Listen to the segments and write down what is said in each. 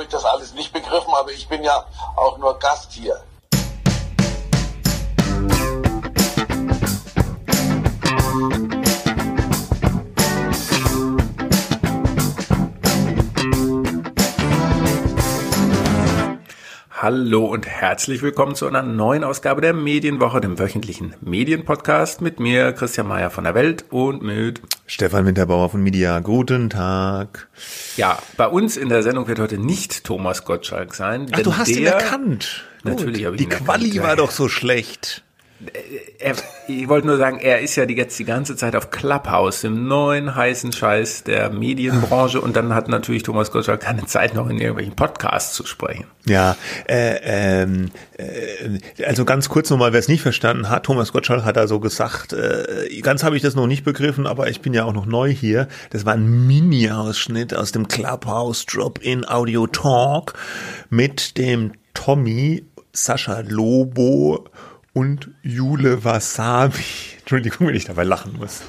habe ich das alles nicht begriffen, aber ich bin ja auch nur Gast hier. Hallo und herzlich willkommen zu einer neuen Ausgabe der Medienwoche, dem wöchentlichen Medienpodcast mit mir, Christian Mayer von der Welt und mit Stefan Winterbauer von Media. Guten Tag. Ja, bei uns in der Sendung wird heute nicht Thomas Gottschalk sein. Ach, du hast ihn erkannt. Natürlich habe ich Die ihn Quali erkannt, war ja. doch so schlecht. Er, ich wollte nur sagen, er ist ja die, jetzt die ganze Zeit auf Clubhouse, dem neuen heißen Scheiß der Medienbranche und dann hat natürlich Thomas Gottschalk keine Zeit noch in irgendwelchen Podcasts zu sprechen. Ja, äh, ähm, äh, also ganz kurz nochmal, wer es nicht verstanden hat, Thomas Gottschalk hat da so gesagt, äh, ganz habe ich das noch nicht begriffen, aber ich bin ja auch noch neu hier. Das war ein Mini-Ausschnitt aus dem Clubhouse Drop-in Audio Talk mit dem Tommy, Sascha Lobo und Jule Wasabi. Entschuldigung, wenn ich dabei lachen muss.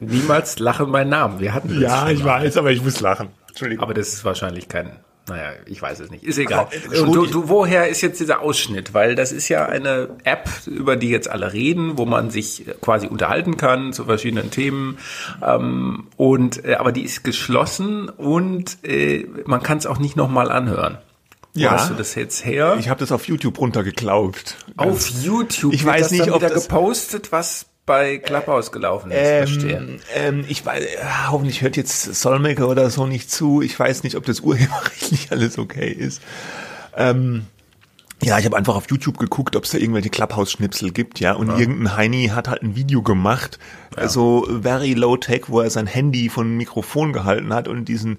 Niemals lachen mein Namen. Wir hatten das Ja, ich weiß, aber ich muss lachen. Entschuldigung. Aber das ist wahrscheinlich kein, naja, ich weiß es nicht. Ist egal. Aber, äh, Und du, du, woher ist jetzt dieser Ausschnitt? Weil das ist ja eine App, über die jetzt alle reden, wo man sich quasi unterhalten kann zu verschiedenen Themen. Ähm, und äh, aber die ist geschlossen und äh, man kann es auch nicht nochmal anhören. Wo Ja. hast du das jetzt her? Ich habe das auf YouTube runtergeklaut. Auf YouTube. Ich weiß nicht, ob wieder das- gepostet, was bei Clubhouse gelaufen ist. Verstehe. Ähm, ähm, ich weiß, äh, hoffentlich hört jetzt Solmecke oder so nicht zu. Ich weiß nicht, ob das urheberrechtlich alles okay ist. Ähm, ja, ich habe einfach auf YouTube geguckt, ob es da irgendwelche Clubhouse-Schnipsel gibt, ja. Und irgendein Heini hat halt ein Video gemacht, so very low tech, wo er sein Handy von einem Mikrofon gehalten hat und diesen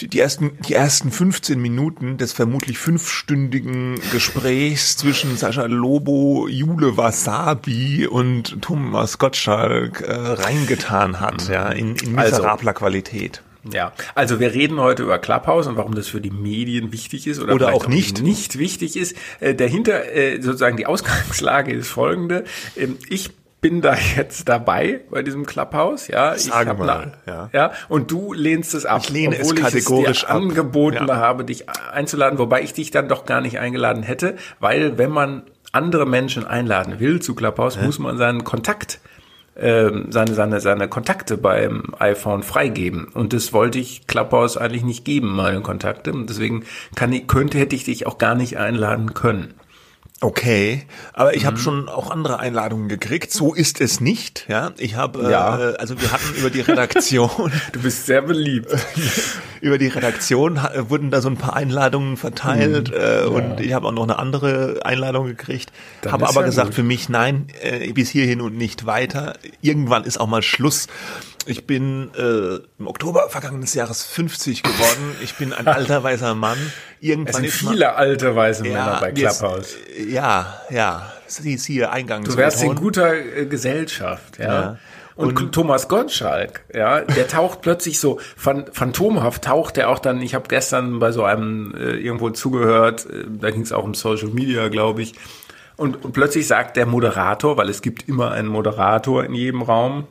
die ersten, die ersten 15 Minuten des vermutlich fünfstündigen Gesprächs zwischen Sascha Lobo, Jule Wasabi und Thomas Gottschalk äh, reingetan hat, ja, in, in Also- miserabler Qualität. Ja, also wir reden heute über Clubhouse und warum das für die Medien wichtig ist oder, Oder auch nicht. nicht wichtig ist. Äh, dahinter äh, sozusagen die Ausgangslage ist folgende. Ähm, ich bin da jetzt dabei bei diesem Clubhouse, ja. Ich hab mal, na- ja. ja. Und du lehnst es ab, Ich lehne es obwohl kategorisch ich es dir ab. angeboten Ja. habe, dich einzuladen, wobei ich dich dann doch gar nicht eingeladen hätte, weil wenn man andere Menschen einladen will zu Clubhouse, muss man seinen Kontakt ähm, seine, seine, seine Kontakte beim iPhone freigeben. Und das wollte ich Clubhouse eigentlich nicht geben, meine Kontakte. Und deswegen kann ich, könnte, hätte ich dich auch gar nicht einladen können. Okay, aber ich habe Mhm. schon auch andere Einladungen gekriegt. So ist es nicht, ja. Ich habe, Ja. äh, also wir hatten über die Redaktion, Du bist sehr beliebt. über die Redaktion wurden da so ein paar Einladungen verteilt Mhm. äh, und ich habe auch noch eine andere Einladung gekriegt. Habe aber ja gesagt gut. für mich, nein, äh, bis hierhin und nicht weiter. Irgendwann ist auch mal Schluss. Ich bin äh, im Oktober vergangenen Jahres 50 geworden. Ich bin ein alter weißer Mann. Es Irgendwann sind ist mal- viele alte weiße Männer bei jetzt- Clubhouse. Ja, ja. Sie ist hier Eingang Du wärst in guter äh, Gesellschaft, ja. Ja. Und, Thomas Gottschalk, ja, der taucht plötzlich so phan phantomhaft taucht er auch dann. Ich habe gestern bei so einem äh, irgendwo zugehört, äh, da ging es auch um Social Media, glaube ich. Und, und plötzlich sagt der Moderator, weil es gibt immer einen Moderator in jedem Raum,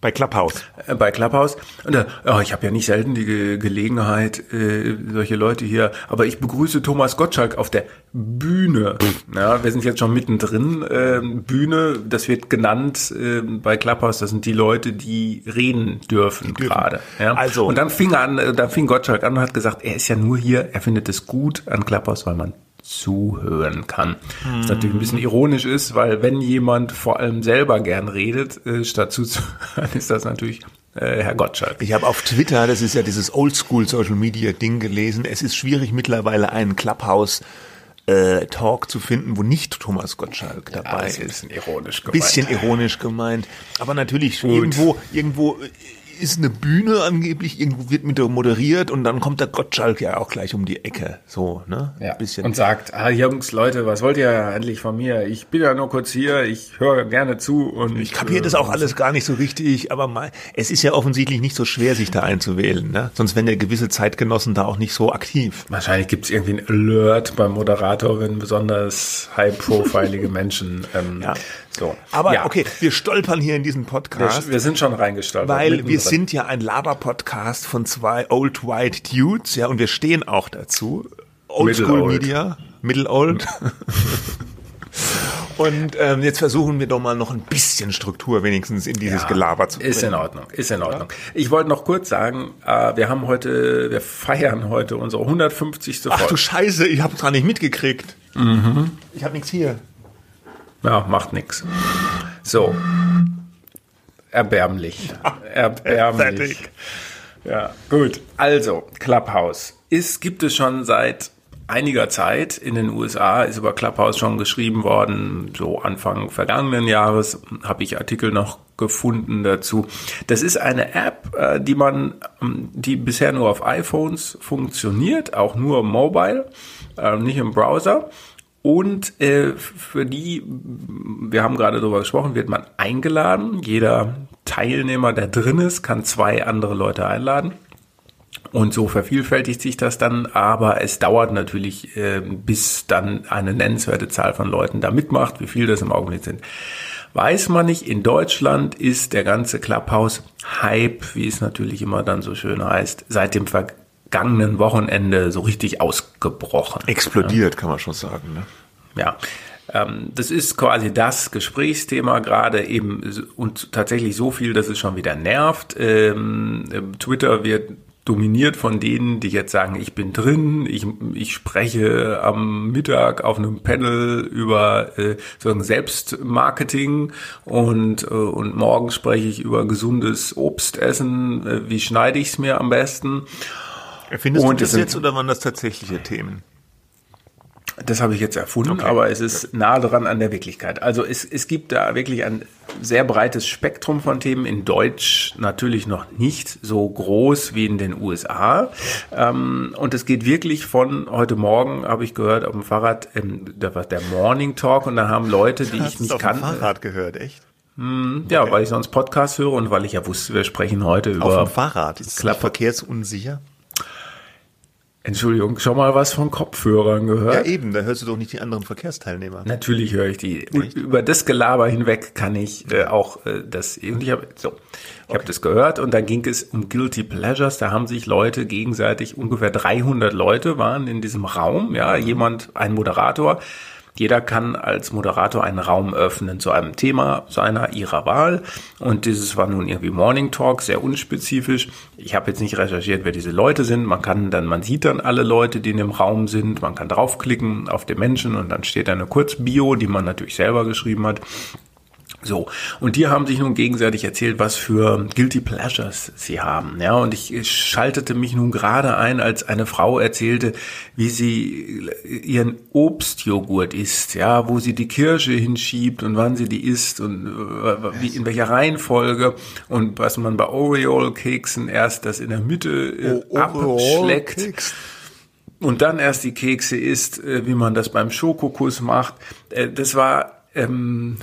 bei Clubhouse. äh, bei Clubhouse. Und da, oh, ich habe ja nicht selten die Ge Gelegenheit, äh, solche Leute hier, aber ich begrüße Thomas Gottschalk auf der Bühne. Ja, wir sind jetzt schon mittendrin. Äh, Bühne, das wird genannt äh, bei Clubhouse, das sind die Leute, die reden dürfen, dürfen. gerade. Ja? Also- Und dann fing er an, äh, dann fing Gottschalk an und hat gesagt, er ist ja nur hier, er findet es gut an Clubhouse, weil man zuhören kann. Was natürlich ein bisschen ironisch ist, weil wenn jemand vor allem selber gern redet, äh, statt zuzuhören, ist das natürlich äh, Herr Gottschalk. Ich habe auf Twitter, das ist ja dieses Oldschool Social Media Ding gelesen, es ist schwierig mittlerweile einen Clubhouse äh, Talk zu finden, wo nicht Thomas Gottschalk dabei das ist ein bisschen ironisch gemeint. Bisschen ironisch gemeint, aber natürlich irgendwo irgendwo ist eine Bühne angeblich, irgendwo wird mit der moderiert und dann kommt der Gottschalk ja auch gleich um die Ecke, so, ne? Ja. Bisschen. Und sagt, ah Jungs, Leute, was wollt ihr endlich von mir? Ich bin ja nur kurz hier, ich höre gerne zu und Ich kapiere das auch alles gar nicht so richtig, aber mal, es ist ja offensichtlich nicht so schwer, sich da einzuwählen. Ne? Sonst wären ja gewisse Zeitgenossen da auch nicht so aktiv. Wahrscheinlich gibt es irgendwie ein Alert beim Moderator, wenn besonders high-profilige Menschen ähm, Ja. So. Aber ja. okay, wir stolpern hier in diesen Wir, Podcast. wir sind schon reingestolpert. Weil wir mittendrin. sind ja ein Laber-Podcast von zwei Old White Dudes, ja, und wir stehen auch dazu. Old Middle School old. Media, Middle Old. und ähm, jetzt versuchen wir doch mal noch ein bisschen Struktur wenigstens in dieses Ja, Gelaber zu bringen. Ist in Ordnung, ist in Ordnung. Ich wollte noch kurz sagen, äh, wir haben heute, wir feiern heute unsere 150. Ach du Folge. Scheiße, ich hab's gar nicht mitgekriegt. Mhm. Ich hab nichts hier. Ja, macht nix. So. Erbärmlich. Erbärmlich. Fertig. Ja, gut. Also, Clubhouse. Ist, gibt es schon seit einiger Zeit. In den USA ist über Clubhouse schon geschrieben worden. So Anfang vergangenen Jahres habe ich Artikel noch gefunden dazu. Das ist eine App, äh, die man, ähm, die bisher nur auf iPhones funktioniert, auch nur mobile, äh, nicht im Browser. Und äh, für die, wir haben gerade darüber gesprochen, wird man eingeladen. Jeder Teilnehmer, der drin ist, kann zwei andere Leute einladen. Und so vervielfältigt sich das dann, aber es dauert natürlich, äh, bis dann eine nennenswerte Zahl von Leuten da mitmacht. Wie viel das im Augenblick sind, weiß man nicht. In Deutschland ist der ganze Clubhouse-Hype, wie es natürlich immer dann so schön heißt, seit dem vergangenen Wochenende so richtig ausgebrochen. Explodiert, kann man schon sagen. Ne? Ja, ähm, das ist quasi das Gesprächsthema gerade eben und tatsächlich so viel, dass es schon wieder nervt. Ähm, ähm, Twitter wird dominiert von denen, die jetzt sagen, ich bin drin, ich, ich spreche am Mittag auf einem Panel über äh, sozusagen Selbstmarketing und, äh, und morgen spreche ich über gesundes Obstessen, äh, wie schneide ich es mir am besten. Findest Und du das jetzt oder waren das tatsächliche Themen? Das habe ich jetzt erfunden, Okay. aber es ist nah dran an der Wirklichkeit. Also es, es gibt da wirklich ein sehr breites Spektrum von Themen. In Deutsch natürlich noch nicht so groß wie in den USA. Ähm, und es geht wirklich von heute Morgen, habe ich gehört, auf dem Fahrrad, ähm, da war der Morning Talk und da haben Leute, die ich nicht auf dem kannte. Fahrrad gehört, echt? Ja, weil ich sonst Podcast höre und weil ich ja wusste, wir sprechen heute Auf über dem Fahrrad. Ist nicht verkehrsunsicher? Entschuldigung, schon mal was von Kopfhörern gehört? Ja, eben, da hörst du doch nicht die anderen Verkehrsteilnehmer. Natürlich höre ich die. Über das Gelaber hinweg kann ich äh, auch äh, das. Und ich habe so, ich habe das gehört und da ging es um Guilty Pleasures. Da haben sich Leute gegenseitig ungefähr 300 Leute waren in diesem Raum. Ja, jemand, ein Moderator. Jeder kann als Moderator einen Raum öffnen zu einem Thema seiner, ihrer Wahl. Und dieses war nun irgendwie Morning Talk, sehr unspezifisch. Ich habe jetzt nicht recherchiert, wer diese Leute sind. Man kann dann, man sieht dann alle Leute, die in dem Raum sind. Man kann draufklicken auf den Menschen und dann steht da eine Kurzbio, die man natürlich selber geschrieben hat. So, und die haben sich nun gegenseitig erzählt, was für Guilty Pleasures sie haben. Ja, und ich schaltete mich nun gerade ein, als eine Frau erzählte, wie sie ihren Obstjoghurt isst, ja, wo sie die Kirsche hinschiebt und wann sie die isst und äh, wie, in welcher Reihenfolge und was man bei Oreo-Keksen erst das in der Mitte äh, abschleckt und dann erst die Kekse isst, äh, wie man das beim Schokokuss macht. Äh, Das war, ähm,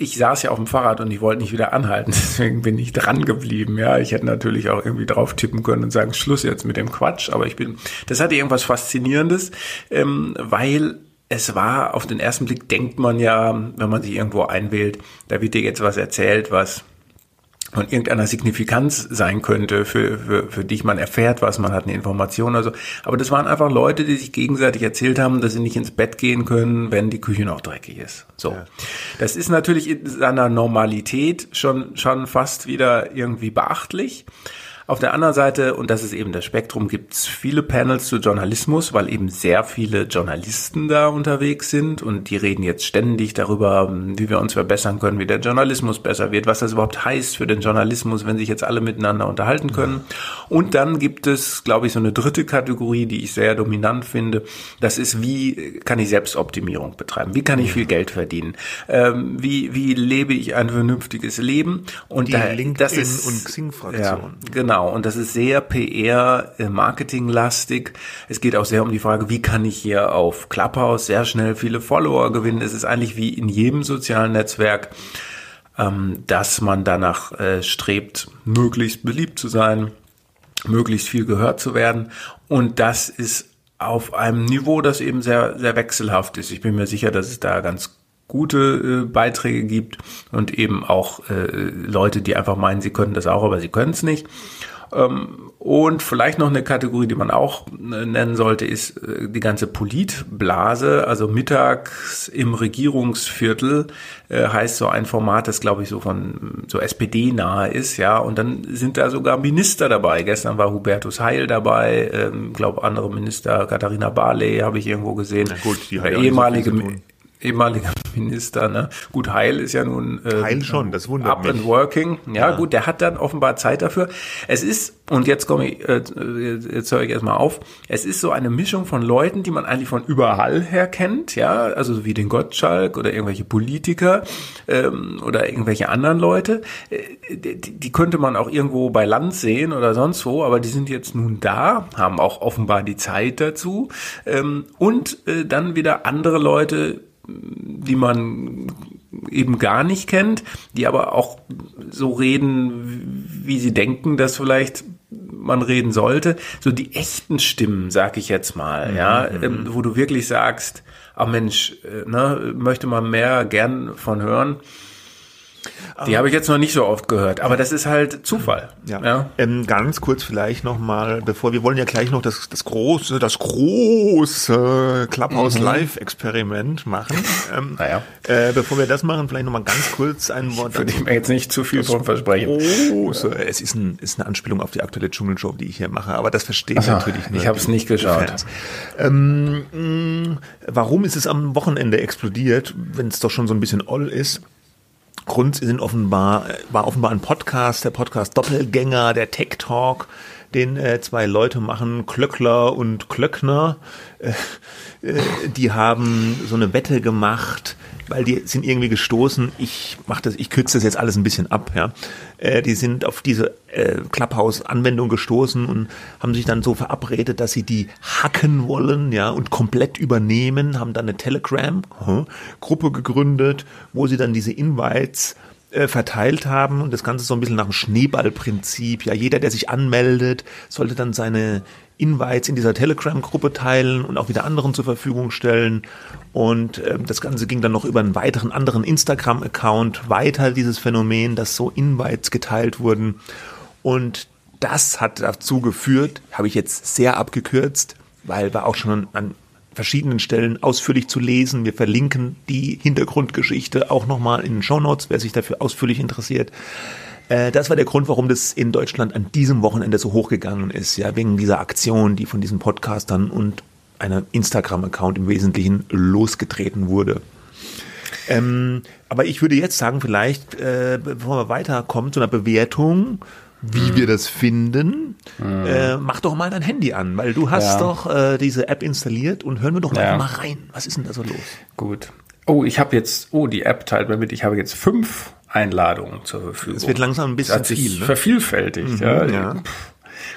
ich saß ja auf dem Fahrrad und ich wollte nicht wieder anhalten, deswegen bin ich dran geblieben. Ja, ich hätte natürlich auch irgendwie drauf tippen können und sagen, Schluss jetzt mit dem Quatsch, aber ich bin, das hatte irgendwas Faszinierendes, ähm, weil es war, auf den ersten Blick denkt man ja, wenn man sich irgendwo einwählt, da wird dir jetzt was erzählt, was von irgendeiner Signifikanz sein könnte, für, für, für dich man erfährt was, man hat eine Information oder so. Aber das waren einfach Leute, die sich gegenseitig erzählt haben, dass sie nicht ins Bett gehen können, wenn die Küche noch dreckig ist. So. Das ist natürlich in seiner Normalität schon, schon fast wieder irgendwie beachtlich. Auf der anderen Seite, und das ist eben das Spektrum, gibt es viele Panels zu Journalismus, weil eben sehr viele Journalisten da unterwegs sind und die reden jetzt ständig darüber, wie wir uns verbessern können, wie der Journalismus besser wird, was das überhaupt heißt für den Journalismus, wenn sich jetzt alle miteinander unterhalten können. Und dann gibt es, glaube ich, so eine dritte Kategorie, die ich sehr dominant finde. Das ist, wie kann ich Selbstoptimierung betreiben? Wie kann ich viel Geld verdienen? Ähm, wie, wie lebe ich ein vernünftiges Leben? Und Die da, LinkedIn- das ist, und Xing-Fraktion. Ja, genau. Und das ist sehr PR, äh. Es geht auch sehr um die Frage, wie kann ich hier auf Clubhouse sehr schnell viele Follower gewinnen? Es ist eigentlich wie in jedem sozialen Netzwerk, ähm, dass man danach äh, strebt, möglichst beliebt zu sein, möglichst viel gehört zu werden. Und das ist auf einem Niveau, das eben sehr, sehr wechselhaft ist. Ich bin mir sicher, dass es da ganz gute äh, Beiträge gibt und eben auch äh, Leute, die einfach meinen, sie können das auch, aber sie können es nicht. Ähm, und vielleicht noch eine Kategorie, die man auch äh, nennen sollte, ist äh, die ganze Politblase. Also mittags im Regierungsviertel äh, heißt so ein Format, das glaube ich so von so SPD nahe ist, ja. Und dann sind da sogar Minister dabei. Gestern war Hubertus Heil dabei, ähm, glaube andere Minister, Katharina Barley habe ich irgendwo gesehen. Na gut, die ehemalige ehemaliger Minister, ne? Gut, Heil ist ja nun äh, Heil schon, das wundert up mich. and working. Ja, gut, der hat dann offenbar Zeit dafür. Es ist und jetzt komme ich, äh, jetzt höre ich erstmal auf. Es ist so eine Mischung von Leuten, die man eigentlich von überall her kennt, ja, also wie den Gottschalk oder irgendwelche Politiker ähm, oder irgendwelche anderen Leute. Äh, die, die könnte man auch irgendwo bei Land sehen oder sonst wo, aber die sind jetzt nun da, haben auch offenbar die Zeit dazu ähm, und äh, dann wieder andere Leute, die man eben gar nicht kennt, die aber auch so reden, wie sie denken, dass vielleicht man reden sollte. So die echten Stimmen, sag ich jetzt mal, ja, ähm, wo du wirklich sagst, ach Mensch, äh, ne, möchte man mehr gern von hören. Die habe ich jetzt noch nicht so oft gehört, aber das ist halt Zufall. Ja. ja. Ähm, ganz kurz vielleicht nochmal, bevor wir wollen ja gleich noch das, das große, das große Clubhouse Live Experiment machen. Ähm, Naja. äh, bevor wir das machen, vielleicht nochmal ganz kurz ein Wort. Würde ich mir jetzt nicht zu viel von versprechen. Große. Es ist, ein, ist eine Anspielung auf die aktuelle Dschungelshow, die ich hier mache, aber das verstehen Ach, natürlich nur ich habe es nicht geschaut. Ähm, warum ist es am Wochenende explodiert, wenn es doch schon so ein bisschen oll ist? Grund sind offenbar, war offenbar ein Podcast, der Podcast Doppelgänger, der Tech Talk, den äh, zwei Leute machen, Klöckler und Klöckner. Äh, äh, die haben so eine Wette gemacht, weil die sind irgendwie gestoßen. Ich mach das, ich kürze das jetzt alles ein bisschen ab, ja. Äh, die sind auf diese äh, Clubhouse-Anwendung gestoßen und haben sich dann so verabredet, dass sie die hacken wollen, ja, und komplett übernehmen, haben dann eine Telegram-Gruppe gegründet, wo sie dann diese Invites äh, verteilt haben und das Ganze so ein bisschen nach dem Schneeballprinzip. Ja, jeder, der sich anmeldet, sollte dann seine Invites in dieser Telegram-Gruppe teilen und auch wieder anderen zur Verfügung stellen. Und ähm, das Ganze ging dann noch über einen weiteren anderen Instagram-Account weiter, dieses Phänomen, dass so Invites geteilt wurden. Und das hat dazu geführt, habe ich jetzt sehr abgekürzt, weil war auch schon an verschiedenen Stellen ausführlich zu lesen. Wir verlinken die Hintergrundgeschichte auch nochmal in den Shownotes, wer sich dafür ausführlich interessiert. Äh, Das war der Grund, warum das in Deutschland an diesem Wochenende so hochgegangen ist, ja, wegen dieser Aktion, die von diesen Podcastern und einem Instagram-Account im Wesentlichen losgetreten wurde. Ähm, aber ich würde jetzt sagen, vielleicht, äh, bevor wir weiterkommen zu einer Bewertung, wie wir das finden, äh, mach doch mal dein Handy an, weil du hast Ja. doch äh, diese App installiert und hören wir doch Ja. einfach mal rein. Was ist denn da so los? Gut. Oh, ich habe jetzt, oh, die App teilt mir mit, ich habe jetzt fünf Einladungen zur Verfügung. Es wird langsam ein bisschen viel, ne? Mhm, vervielfältigt, ja. ja. Pff.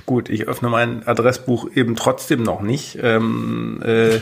Gut, ich öffne mein Adressbuch eben trotzdem noch nicht. Ähm, äh,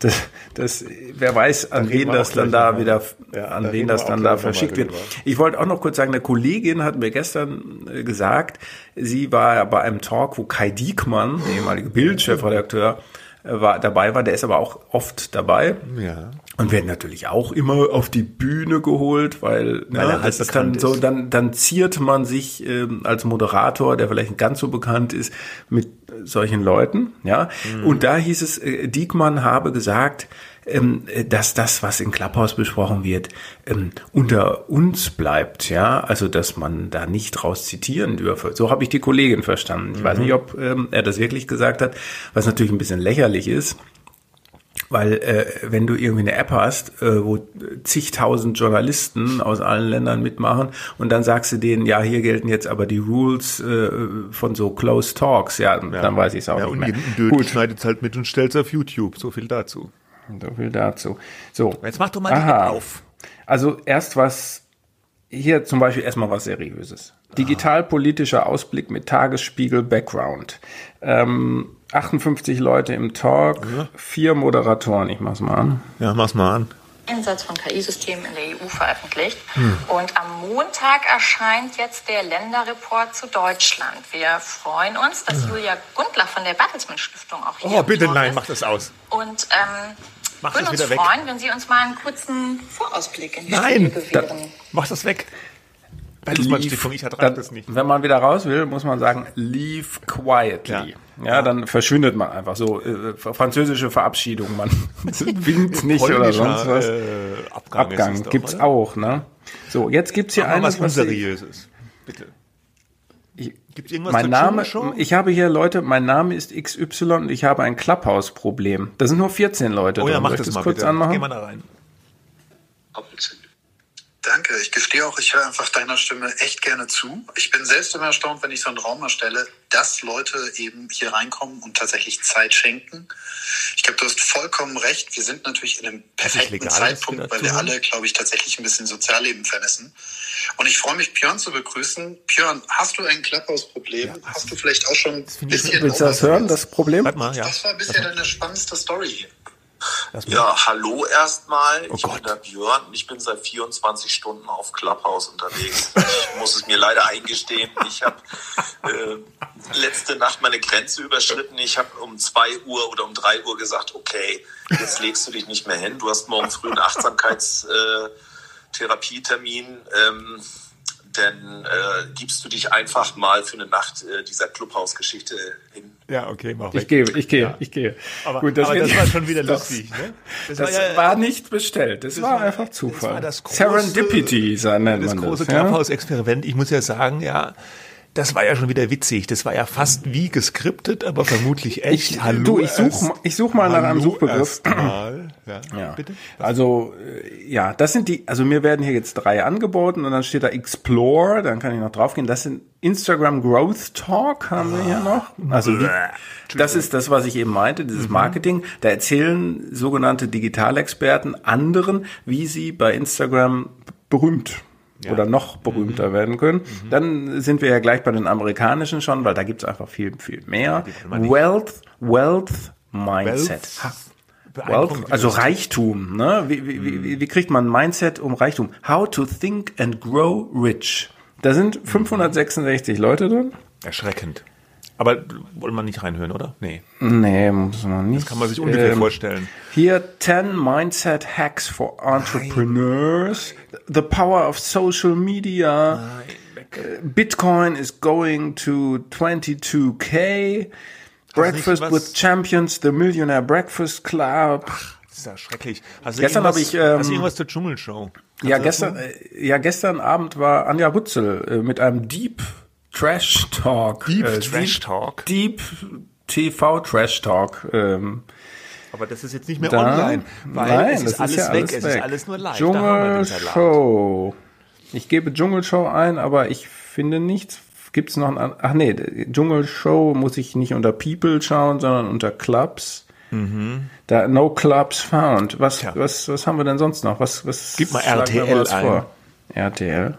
das, das, wer weiß, an wen das dann da nochmal. wieder, Ja, an da wen das dann da verschickt wird. Ich wollte auch noch kurz sagen, eine Kollegin hat mir gestern äh, gesagt, sie war bei einem Talk, wo Kai Diekmann, der ehemalige Bild-Chefredakteur, war, dabei war. Der ist aber auch oft dabei. Ja. Und werden natürlich auch immer auf die Bühne geholt, weil, Weil ne, er halt dann bekannt so, dann, dann ziert man sich ähm, als Moderator, der vielleicht nicht ganz so bekannt ist, mit solchen Leuten, ja. Mhm. Und da hieß es, äh, Diekmann habe gesagt, dass das, was in Clubhouse besprochen wird, ähm, unter uns bleibt, ja. Also, dass man da nicht raus zitieren dürfe. So habe ich die Kollegin verstanden. Ich Mhm. weiß nicht, ob ähm, er das wirklich gesagt hat, was natürlich ein bisschen lächerlich ist. Weil äh, wenn du irgendwie eine App hast, äh, wo zigtausend Journalisten aus allen Ländern mitmachen und dann sagst du denen, ja, hier gelten jetzt aber die Rules äh, von so Close Talks, ja, dann weiß ich es auch Ja, nicht und mehr. Dödel schneidet halt mit und stellt auf YouTube. So viel dazu. So viel dazu. So. Jetzt mach doch mal die Aha. App auf. Also erst was, hier zum Beispiel erstmal was Seriöses. Digitalpolitischer Ausblick mit Tagesspiegel Background. Ähm, 58 Leute im Talk, vier Moderatoren, ich mach's mal an. Ja, mach's mal an. Einsatz von KI-Systemen in der EU veröffentlicht. Und am Montag erscheint jetzt der Länderreport zu Deutschland. Wir freuen uns, dass Julia Gundlach von der Bertelsmann Stiftung auch hier Oh, bitte nein, ist. mach das aus. Und ähm, Mach würden uns wieder weg. freuen, wenn Sie uns mal einen kurzen Vorausblick in die Nein, Spiele da, mach das weg. Bertelsmann Stiftung, ich ertrage Dann, das nicht. wenn man wieder raus will, muss man sagen, leave quietly. Ja, dann verschwindet man einfach so. Äh, französische Verabschiedung, man winkt nicht oder sonst was. Äh, Abgang, es Abgang doch, gibt's oder? auch, ne? So, jetzt gibt's hier Mach eines, was Unseriöses. Bitte. Ich, Gibt's irgendwas mein Name, Dschungelshow? ich habe hier Leute, mein Name ist XY und ich habe ein Clubhouse-Problem. Da sind nur 14 Leute Oh ja, drin. mach ich das mal kurz bitte. anmachen? Geh mal da rein. Danke. Ich gestehe auch, ich höre einfach deiner Stimme echt gerne zu. Ich bin selbst immer erstaunt, wenn ich so einen Raum erstelle, dass Leute eben hier reinkommen und tatsächlich Zeit schenken. Ich glaube, du hast vollkommen recht. Wir sind natürlich in einem perfekten Zeitpunkt, weil wir alle, glaube ich, tatsächlich ein bisschen Sozialleben vermissen. Und ich freue mich, Björn zu begrüßen. Björn, hast du ein Clubhouse-Problem? hast du vielleicht auch schon ein bisschen... Willst du das hören, das Problem? Warte mal, ja. Was war bisher deine spannendste Story hier? Ja, hallo erstmal. ich Gott. bin der Björn und ich bin seit 24 Stunden auf Clubhouse unterwegs. Ich muss es mir leider eingestehen. Ich habe äh, letzte Nacht meine Grenze überschritten. Ich habe um 2 Uhr oder um 3 Uhr gesagt, okay, jetzt legst du dich nicht mehr hin. Du hast morgen früh einen Achtsamkeitstherapietermin. Äh, ähm, denn äh, gibst du dich einfach mal für eine Nacht äh, dieser Clubhouse-Geschichte hin. Ja, okay, mach Ich weg. gehe, ich gehe, ich gehe. Aber, Gut, aber wird- das war schon wieder das- lustig, ne? Das ja- war nicht bestellt. Das, war war- einfach Zufall. war das große- Serendipity, so nennt das große das. Ja? Clubhouse-Experiment. Ich muss ja sagen, ja, das war ja schon wieder witzig. Das war ja fast wie geskriptet, aber vermutlich echt. Ich, du, ich such, mal- ich such mal nach einem Suchbegriff. Ja, Ja. bitte. Also, äh, ja, das sind die, also mir werden hier jetzt drei angeboten und dann steht da Explore, dann kann ich noch draufgehen. Das sind Instagram Growth Talk haben wir hier noch. Also, wie, das ist das, was ich eben meinte, dieses Marketing. Da erzählen sogenannte Digitalexperten anderen, wie sie bei Instagram berühmt oder noch berühmter werden können. Dann sind wir ja gleich bei den amerikanischen schon, weil da gibt's einfach viel, viel mehr. Wealth, Wealth Mindset. Wealth? Wealth, also Reichtum, ne? Wie, wie, wie, wie kriegt man ein Mindset um Reichtum? How to think and grow rich. Da sind 566 Leute drin. Erschreckend. Aber wollen wir nicht reinhören, oder? Nee. Nee, muss man nicht. Das kann man sich ungefähr Ähm, vorstellen. Hier 10 Mindset Hacks for Entrepreneurs. The Power of Social Media. Äh, Bitcoin is going to 22k. Breakfast with Champions, the Millionaire Breakfast Club. Das ist ja schrecklich. Du Gestern habe ich, ähm, hast du irgendwas zur Dschungelshow? Ja, Kannst das gestern, äh, ja, gestern Abend war Anja Rützel äh, mit einem Deep Trash Talk. Deep äh, Trash Talk? Deep TV Trash Talk. Ähm, Aber das ist jetzt nicht mehr da. online, weil Nein, es das ist alles ja weg, alles es weg. ist alles nur live. Dschungelshow. Ich gebe Dschungelshow ein, aber ich finde nichts. Gibt's noch ein, ach nee, Dschungelshow muss ich nicht unter People schauen, sondern unter Clubs. Da no Clubs found. Was, Mhm. Tja. was, was haben wir denn sonst noch? Was, was Gib mal RTL ein. vor? RTL.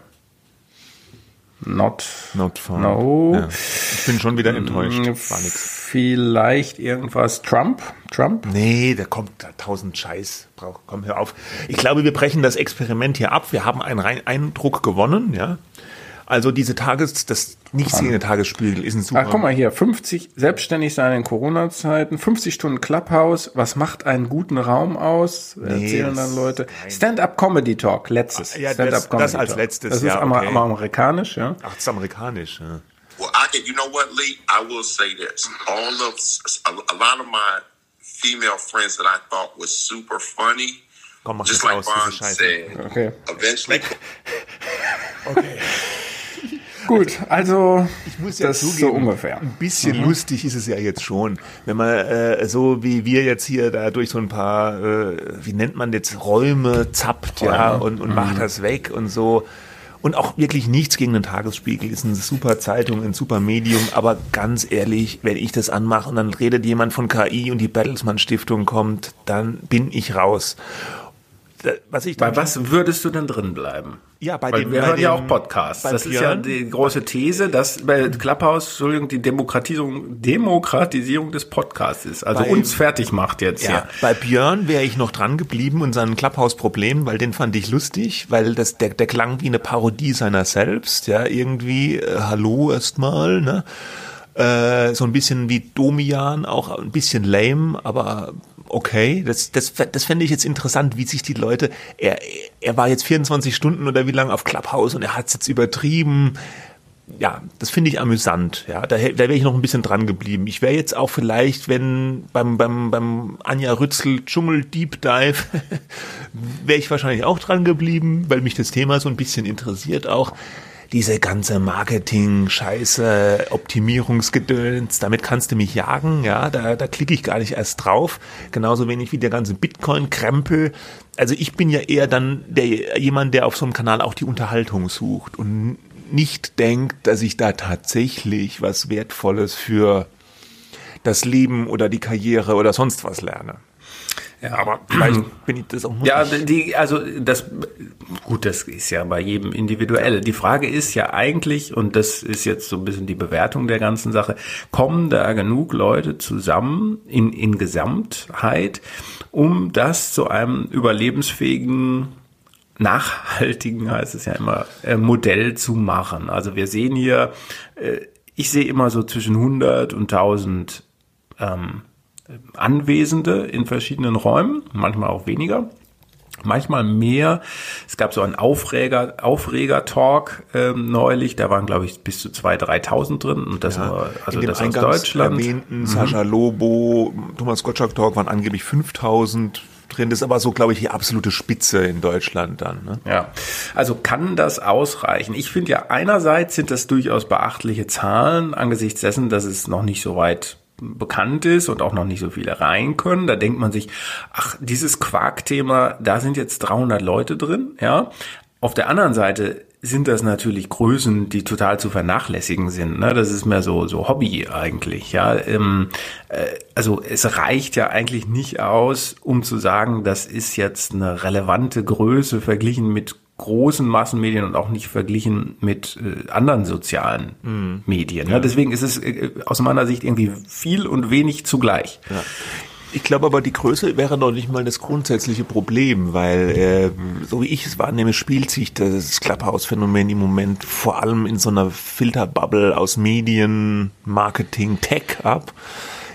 Not. Not found. No. Ja. Ich bin schon wieder enttäuscht. War nix. Vielleicht irgendwas Trump? Trump? Nee, da kommt da tausend Scheiß. Brauch, komm, hör auf. Ich glaube, wir brechen das Experiment hier ab. Wir haben einen Eindruck gewonnen, ja. Also diese Tages, das nichtsgehende Tagesspiegel ist ein super. Ach, guck mal hier, 50, selbstständig sein in Corona-Zeiten, 50 Stunden Clubhouse, was macht einen guten Raum aus? Erzählen das dann Leute. Stand-up-Comedy-Talk, letztes. Ja, das- Stand-up-Comedy das als Talk. letztes, Das ist ja, okay. amerikanisch, ja. Ach, das ist amerikanisch. Ja. Well, I can, you know what, Lee? I will say this. All of, a, a lot of my female friends that I thought was super funny, Komm, mach just das like Scheiße. said, Okay. eventually Gut, also, Ich muss ja das zugeben, so ungefähr. ein bisschen lustig ist es ja jetzt schon, wenn man äh, so wie wir jetzt hier da durch so ein paar, äh, wie nennt man jetzt, Räume zappt, ja, und, und macht das weg und so. Und auch wirklich nichts gegen den Tagesspiegel. Ist eine super Zeitung, ein super Medium, aber ganz ehrlich, wenn ich das anmache und dann redet jemand von KI und die Bertelsmann Stiftung kommt, dann bin ich raus. Was ich Bei was würdest du denn drin bleiben? Ja, bei Weil dem- wir bei hören ja dem- auch Podcasts. Das ist ja Björn. die große These, dass bei Clubhouse, Entschuldigung, die Demokratisierung, Demokratisierung des Podcasts ist. Also Bei- uns fertig macht jetzt Ja, hier. bei Björn wäre ich noch dran geblieben und seinen Clubhouse-Problem, weil den fand ich lustig, weil das der, der klang wie eine Parodie seiner selbst, ja, irgendwie, äh, hallo erstmal, ne? Äh, so ein bisschen wie Domian, auch ein bisschen lame, aber okay. Das, das, das fände ich jetzt interessant, wie sich die Leute, er, er war jetzt 24 Stunden oder wie lange auf Clubhouse und er hat es jetzt übertrieben. Ja, das finde ich amüsant. Ja, da, da wäre ich noch ein bisschen dran geblieben. Ich wäre jetzt auch vielleicht, wenn beim, beim, beim Anja Rützel Dschungel Deep Dive, wäre ich wahrscheinlich auch dran geblieben, weil mich das Thema so ein bisschen interessiert auch diese ganze Marketing-Scheiße, Optimierungsgedöns, damit kannst du mich jagen, ja, da, da klicke ich gar nicht erst drauf. Genauso wenig wie der ganze Bitcoin-Krempel. Also ich bin ja eher dann der, jemand, der auf so einem Kanal auch die Unterhaltung sucht und nicht denkt, dass ich da tatsächlich was Wertvolles für das Leben oder die Karriere oder sonst was lerne. Ja, aber vielleicht bin ich das auch Ja, die, also das, gut, das ist ja bei jedem individuell. Die Frage ist ja eigentlich, und das ist jetzt so ein bisschen die Bewertung der ganzen Sache, kommen da genug Leute zusammen in, in Gesamtheit, um das zu einem überlebensfähigen nachhaltigen, heißt es ja immer, äh, Modell zu machen. Also wir sehen hier, äh, ich sehe immer so zwischen 100 und 1000 ähm, Anwesende in verschiedenen Räumen, manchmal auch weniger manchmal mehr. Es gab so einen Aufreger, Aufreger-Talk ähm, neulich, da waren, glaube ich, bis zu 2.000, 3.000 drin. Und das ja, war, also das aus Deutschland. erwähnten mhm. Sascha Lobo, Thomas Gottschalk-Talk waren angeblich 5.000 drin. Das ist aber so, glaube ich, die absolute Spitze in Deutschland dann. Ne? Ja, also kann das ausreichen? Ich finde ja, einerseits sind das durchaus beachtliche Zahlen angesichts dessen, dass es noch nicht so weit bekannt ist und auch noch nicht so viele rein können. Da denkt man sich, ach, dieses Quark-Thema, da sind jetzt 300 Leute drin, ja. Auf der anderen Seite sind das natürlich Größen, die total zu vernachlässigen sind. Ne? Das ist mehr so so Hobby eigentlich. Ja, ähm, äh, also es reicht ja eigentlich nicht aus, um zu sagen, das ist jetzt eine relevante Größe verglichen mit großen Massenmedien und auch nicht verglichen mit äh, anderen sozialen mhm. Medien. Ne? Ja. Deswegen ist es äh, aus meiner Sicht irgendwie viel und wenig zugleich. Ja. Ich glaube aber, die Größe wäre noch nicht mal das grundsätzliche Problem, weil, äh, so wie ich es wahrnehme, spielt sich das Clubhouse-Phänomen im Moment vor allem in so einer Filterbubble aus Medien, Marketing, Tech ab.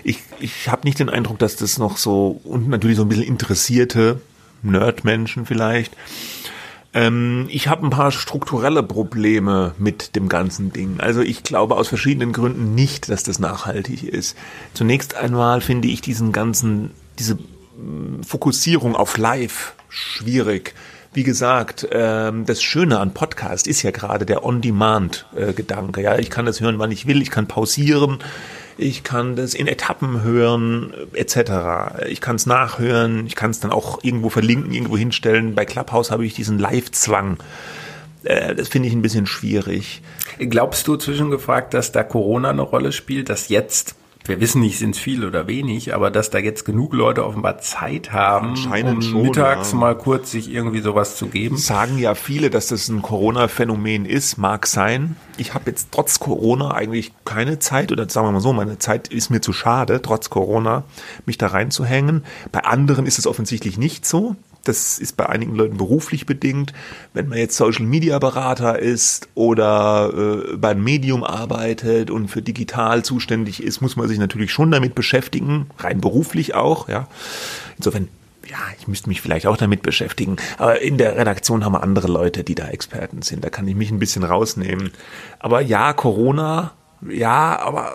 Ich, ich habe nicht den Eindruck, dass das noch so, und natürlich so ein bisschen interessierte Nerdmenschen vielleicht, ähm, ich habe ein paar strukturelle Probleme mit dem ganzen Ding. Also ich glaube aus verschiedenen Gründen nicht, dass das nachhaltig ist. Zunächst einmal finde ich diesen ganzen, diese mm, Fokussierung auf Live schwierig. Wie gesagt, ähm, das Schöne an Podcast ist ja gerade der On-Demand-Gedanke. Ja, ich kann das hören, wann ich will, ich kann pausieren ich kann das in Etappen hören, etc. Ich kann es nachhören, ich kann es dann auch irgendwo verlinken, irgendwo hinstellen. Bei Clubhouse habe ich diesen Live-Zwang. Äh, das finde ich ein bisschen schwierig. Glaubst du zwischengefragt, dass da Corona eine Rolle spielt, dass jetzt wir wissen nicht, sind es viel oder wenig, aber dass da jetzt genug Leute offenbar Zeit haben, um schon, mittags ja. mal kurz sich irgendwie sowas zu geben. Sagen ja viele, dass das ein Corona-Phänomen ist, mag sein. Ich habe jetzt trotz Corona eigentlich keine Zeit, oder sagen wir mal so, meine Zeit ist mir zu schade, trotz Corona, mich da reinzuhängen. Bei anderen ist es offensichtlich nicht so. Das ist bei einigen Leuten beruflich bedingt. Wenn man jetzt Social Media Berater ist oder äh, beim Medium arbeitet und für digital zuständig ist, muss man sich natürlich schon damit beschäftigen, rein beruflich auch, ja. Insofern ja, ich müsste mich vielleicht auch damit beschäftigen. Aber in der Redaktion haben wir andere Leute, die da Experten sind. Da kann ich mich ein bisschen rausnehmen. Aber ja, Corona, ja, aber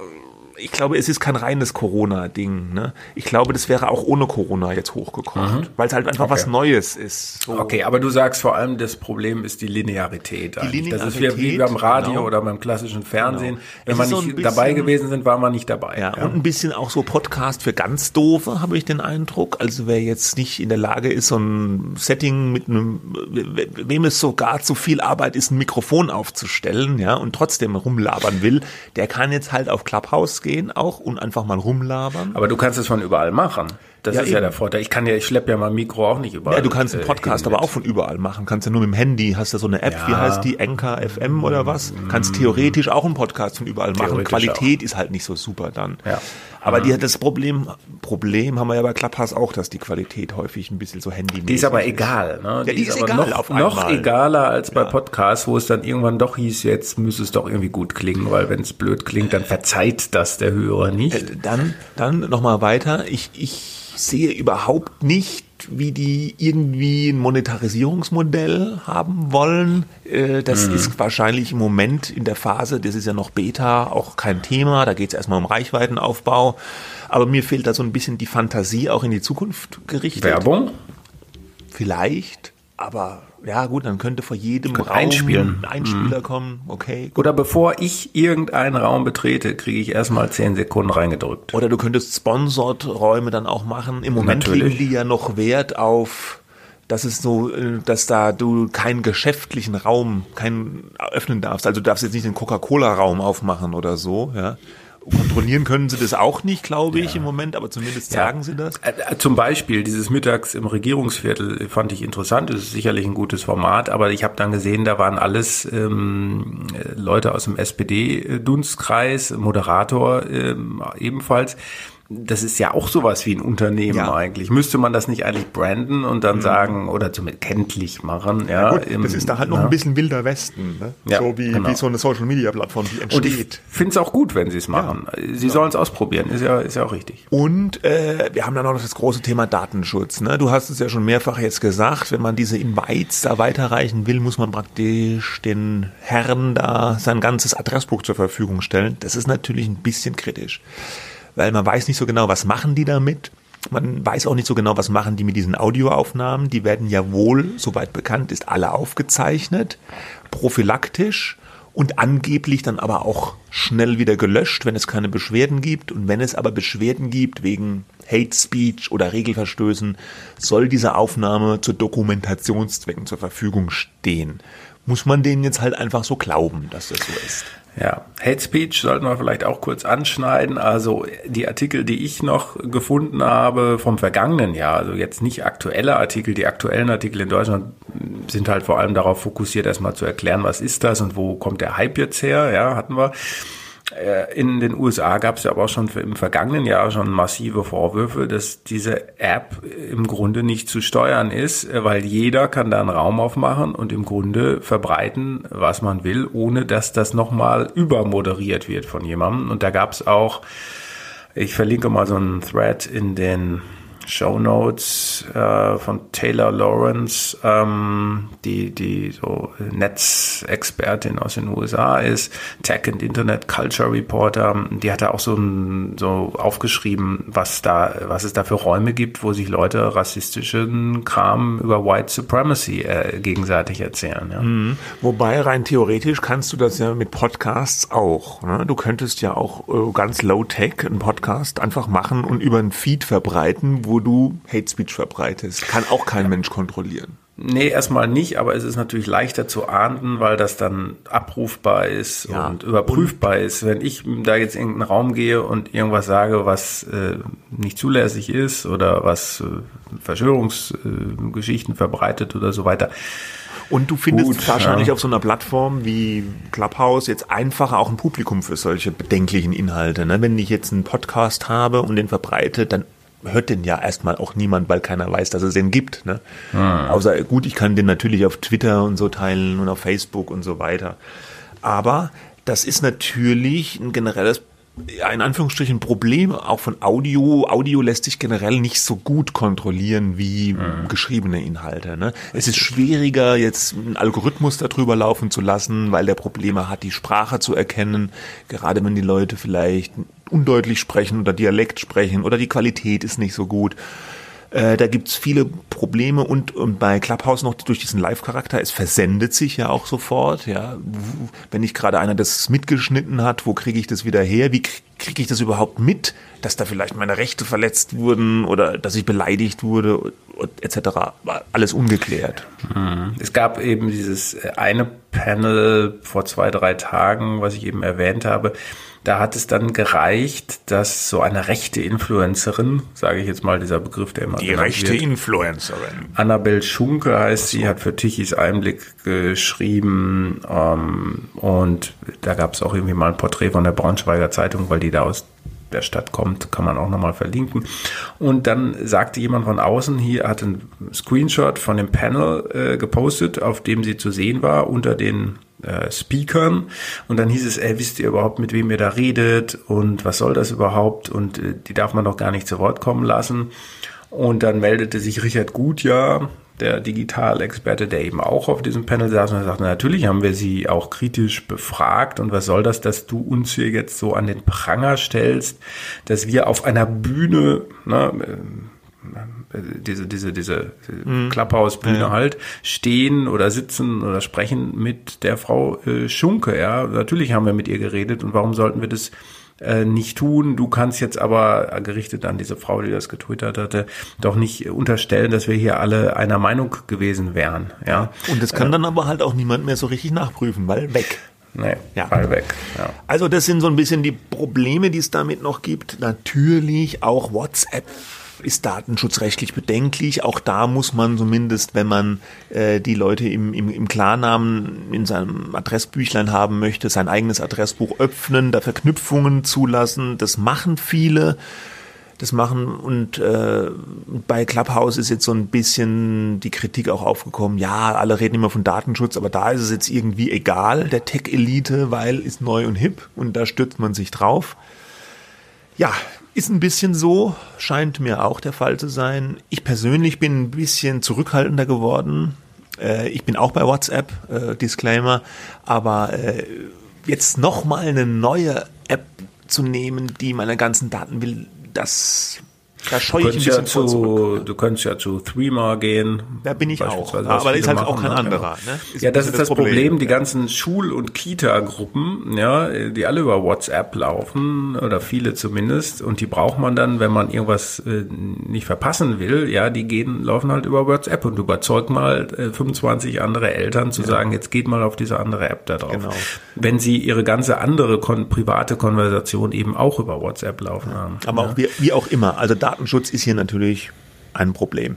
ich glaube, es ist kein reines Corona-Ding. Ne? Ich glaube, das wäre auch ohne Corona jetzt hochgekocht, mhm. weil es halt einfach okay. was Neues ist. So. Okay, aber du sagst vor allem, das Problem ist die Linearität. Die Linearität das ist wie, wie beim Radio genau. oder beim klassischen Fernsehen. Genau. Wenn wir nicht so bisschen, dabei gewesen sind, war man nicht dabei. Ja, ja, Und ein bisschen auch so Podcast für ganz Doofe, habe ich den Eindruck. Also wer jetzt nicht in der Lage ist, so ein Setting mit einem, wem es sogar zu viel Arbeit ist, ein Mikrofon aufzustellen, ja, und trotzdem rumlabern will, der kann jetzt halt auf Clubhouse gehen gehen auch und einfach mal rumlabern. Aber du kannst es von überall machen. Das ja, ist eben. ja der Vorteil. Ich kann ja, ich schleppe ja mein Mikro auch nicht überall. Ja, du kannst einen äh, Podcast äh, aber auch von überall machen. Kannst ja nur mit dem Handy, hast ja so eine App, ja. wie heißt die? Enka FM oder was? Kannst theoretisch auch einen Podcast von überall machen. Qualität auch. ist halt nicht so super dann. Ja. Aber die, das Problem, Problem haben wir ja bei Clubhouse auch, dass die Qualität häufig ein bisschen so handymäßig Die ist aber egal, ne? Die, ja, die ist, ist egal noch, noch egaler als bei Podcasts, wo es dann irgendwann doch hieß, jetzt müsste es doch irgendwie gut klingen, weil wenn es blöd klingt, dann verzeiht das der Hörer nicht. Äh, dann, dann nochmal weiter. Ich, ich sehe überhaupt nicht, wie die irgendwie ein Monetarisierungsmodell haben wollen. Äh, Das ist wahrscheinlich im Moment in der Phase, das ist ja noch Beta, auch kein Thema. Da geht es erstmal um Reichweitenaufbau. Aber mir fehlt da so ein bisschen die Fantasie auch in die Zukunft gerichtet. Werbung? Vielleicht. Aber ja gut, dann könnte vor jedem Raum einspielen. ein Einspieler kommen. Okay, gut. Oder bevor ich irgendeinen Raum betrete, kriege ich erstmal 10 Sekunden reingedrückt. Oder du könntest Sponsored-Räume dann auch machen. Im Moment Natürlich. legen die ja noch Wert auf, dass es so, äh, dass da du keinen geschäftlichen Raum, keinen öffnen darfst. Also du darfst jetzt nicht den Coca-Cola-Raum aufmachen oder so, ja. Kontrollieren können sie das auch nicht, glaube ich, im Moment, aber zumindest sagen sie das. Äh, äh, Zum Beispiel dieses Mittags im Regierungsviertel fand ich interessant. Das ist sicherlich ein gutes Format, aber ich habe dann gesehen, da waren alles ähm, äh, Leute aus dem SPD-Dunstkreis, Moderator ähm, ebenfalls. Das ist ja auch sowas wie ein Unternehmen Ja. Mhm. eigentlich. Müsste man das nicht eigentlich branden und dann sagen oder zumindest kenntlich machen? Ja, Gut, im- das ist da halt noch ja. ein bisschen wilder Westen, ne? Ja, so wie, genau. wie so eine Social-Media-Plattform, die Und ich entsteht. finde es auch gut, wenn sie es machen. Sie sollen es ausprobieren, ist ja, ist ja auch richtig. Und äh, wir haben dann auch noch das große Thema Datenschutz. Ne? Du hast es ja schon mehrfach jetzt gesagt, wenn man diese Invites da weiterreichen will, muss man praktisch den Herren da sein ganzes Adressbuch zur Verfügung stellen. Das ist natürlich ein bisschen kritisch, weil man weiß nicht so genau, was machen die damit. Man weiß auch nicht so genau, was machen die mit diesen Audioaufnahmen. Die werden ja wohl, soweit bekannt ist, alle aufgezeichnet, prophylaktisch und angeblich dann aber auch schnell wieder gelöscht, wenn es keine Beschwerden gibt. Und wenn es aber Beschwerden gibt wegen Hate Speech oder Regelverstößen, soll diese Aufnahme zu Dokumentationszwecken zur Verfügung stehen. Muss man denen jetzt halt einfach so glauben, dass das so ist. Ja, Hate Speech sollten wir vielleicht auch kurz anschneiden. Also die Artikel, die ich noch gefunden habe vom vergangenen Jahr, also jetzt nicht aktuelle Artikel, die aktuellen Artikel in Deutschland sind halt vor allem darauf fokussiert, erstmal zu erklären, was ist das und wo kommt der Hype jetzt her, ja, hatten wir. Äh, In den USA gab es ja aber auch schon im vergangenen Jahr schon massive Vorwürfe, dass diese App im Grunde nicht zu steuern ist, äh, weil jeder kann da einen Raum aufmachen und im Grunde verbreiten, was man will, ohne dass das nochmal übermoderiert wird von jemandem. Und da gab es auch, ich verlinke mal so einen Thread in den Show Notes äh, von Taylor Lawrence, ähm, die, die so Netzexpertin aus den USA ist, Tech and Internet Culture Reporter, die hat da auch so, so aufgeschrieben, was da, was es da für Räume gibt, wo sich Leute rassistischen Kram über White Supremacy äh, gegenseitig erzählen. Ja. Wobei rein theoretisch kannst du das ja mit Podcasts auch. Ne? Du könntest ja auch äh, ganz low-tech einen Podcast einfach machen und über einen Feed verbreiten, wo du Hate Speech verbreitest. Kann auch kein Mensch kontrollieren. Nee, erstmal nicht, aber es ist natürlich leichter zu ahnden, weil das dann abrufbar ist Ja. und überprüfbar ist. Wenn ich da jetzt in irgendeinen Raum gehe und irgendwas sage, was äh, nicht zulässig ist oder was äh, Verschwörungsgeschichten äh, verbreitet oder so weiter. Und du findest Gut, wahrscheinlich ja. auf so einer Plattform wie Clubhouse jetzt einfacher auch ein Publikum für solche bedenklichen Inhalte. Ne? Wenn ich jetzt einen Podcast habe und den verbreite, dann hört den ja erstmal auch niemand, weil keiner weiß, dass es den gibt. Ne? Außer gut, ich kann den natürlich auf Twitter und so teilen und auf Facebook und so weiter. Aber das ist natürlich ein generelles ja, in Anführungsstrichen Problem auch von Audio. Audio lässt sich generell nicht so gut kontrollieren wie geschriebene Inhalte. Ne? Es ist schwieriger, jetzt einen Algorithmus darüber laufen zu lassen, weil der Probleme hat, die Sprache zu erkennen. Gerade wenn die Leute vielleicht undeutlich sprechen oder Dialekt sprechen oder die Qualität ist nicht so gut. Äh, da gibt's viele Probleme und, und bei Clubhouse noch durch diesen Live-Charakter, es versendet sich ja auch sofort. Ja, wenn nicht gerade einer das mitgeschnitten hat, wo kriege ich das wieder her? Wie kriege ich das überhaupt mit, dass da vielleicht meine Rechte verletzt wurden oder dass ich beleidigt wurde etc. Alles ungeklärt. Es gab eben dieses äh, eine Panel vor zwei, drei Tagen, was ich eben erwähnt habe. Da hat es dann gereicht, dass so eine rechte Influencerin, sage ich jetzt mal dieser Begriff, der immer Die rechte wird, Influencerin. Annabel Schunke heißt sie, hat für Tichys Einblick geschrieben ähm, und da gab es auch irgendwie mal ein Porträt von der Braunschweiger Zeitung, weil die da aus der Stadt kommt, kann man auch nochmal verlinken. Und dann sagte jemand von außen, hier hat ein Screenshot von dem Panel äh, gepostet, auf dem sie zu sehen war, unter den äh, Speakern. Und dann hieß es, ey, wisst ihr überhaupt, mit wem ihr da redet und was soll das überhaupt? Und äh, die darf man doch gar nicht zu Wort kommen lassen. Und dann meldete sich Richard Gutjahr, der Digitalexperte, der eben auch auf diesem Panel saß und sagte, natürlich haben wir sie auch kritisch befragt und was soll das, dass du uns hier jetzt so an den Pranger stellst, dass wir auf einer Bühne, ne, äh, diese, diese, diese mhm. Clubhouse-Bühne ja. halt, stehen oder sitzen oder sprechen mit der Frau äh, Schunke, ja. Natürlich haben wir mit ihr geredet und warum sollten wir das äh, nicht tun. Du kannst jetzt aber, äh, gerichtet an diese Frau, die das getwittert hatte, doch nicht unterstellen, dass wir hier alle einer Meinung gewesen wären. Ja. Und das kann äh, dann aber halt auch niemand mehr so richtig nachprüfen, weil weg. Nee, ja. Fall weg. Ja. Also das sind so ein bisschen die Probleme, die es damit noch gibt. Natürlich auch WhatsApp ist datenschutzrechtlich bedenklich. Auch da muss man zumindest, wenn man äh, die Leute im, im, im Klarnamen in seinem Adressbüchlein haben möchte, sein eigenes Adressbuch öffnen, da Verknüpfungen zulassen. Das machen viele. Das machen und äh, bei Clubhouse ist jetzt so ein bisschen die Kritik auch aufgekommen. Ja, alle reden immer von Datenschutz, aber da ist es jetzt irgendwie egal der Tech-Elite, weil ist neu und hip und da stürzt man sich drauf. Ja, ist ein bisschen so, scheint mir auch der Fall zu sein. Ich persönlich bin ein bisschen zurückhaltender geworden. Äh, ich bin auch bei WhatsApp, äh, Disclaimer, aber äh, jetzt nochmal eine neue App zu nehmen, die meine ganzen Daten will, das da scheue ich ein bisschen ja zu, Du könntest ja zu Threema gehen. Da bin ich auch. Ja, aber da ist halt machen, auch kein anderer. Ne? Ist ja, das ist das, Problem. Problem. Die ganzen Schul- und Kita-Gruppen, ja, die alle über WhatsApp laufen oder viele zumindest, und die braucht man dann, wenn man irgendwas äh, nicht verpassen will. Ja, die gehen, laufen halt über WhatsApp und überzeugt mal äh, 25 andere Eltern zu ja. sagen, jetzt geht mal auf diese andere App da drauf. Genau. Wenn sie ihre ganze andere kon private Konversation eben auch über WhatsApp laufen haben. Aber auch wie, wie auch immer. Also da Datenschutz ist hier natürlich ein Problem.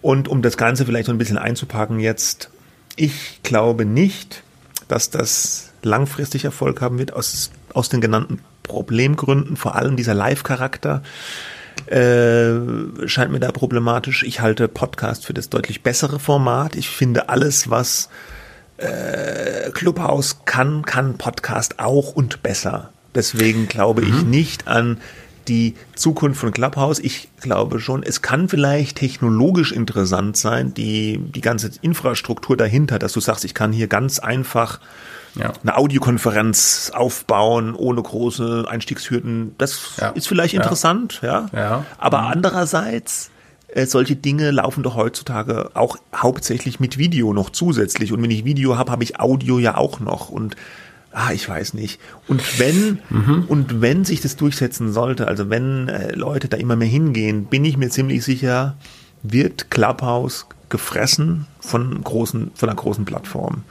Und um das Ganze vielleicht so ein bisschen einzupacken jetzt, ich glaube nicht, dass das langfristig Erfolg haben wird aus, aus den genannten Problemgründen, vor allem dieser Live-Charakter. Äh, scheint mir da problematisch. Ich halte Podcast für das deutlich bessere Format. Ich finde alles, was äh, Clubhouse kann, kann Podcast auch und besser. Deswegen glaube mhm. ich nicht an die Zukunft von Clubhouse. Ich glaube schon, es kann vielleicht technologisch interessant sein, die, die ganze Infrastruktur dahinter, dass du sagst, ich kann hier ganz einfach ja. eine Audiokonferenz aufbauen ohne große Einstiegshürden. Das ja. ist vielleicht interessant, ja. ja. Aber mhm. andererseits, äh, solche Dinge laufen doch heutzutage auch hauptsächlich mit Video noch zusätzlich. Und wenn ich Video habe, habe ich Audio ja auch noch. Und ah, ich weiß nicht. Und wenn, mhm. und wenn sich das durchsetzen sollte, also wenn äh, Leute da immer mehr hingehen, bin ich mir ziemlich sicher, wird Clubhouse gefressen von großen, von einer großen Plattform.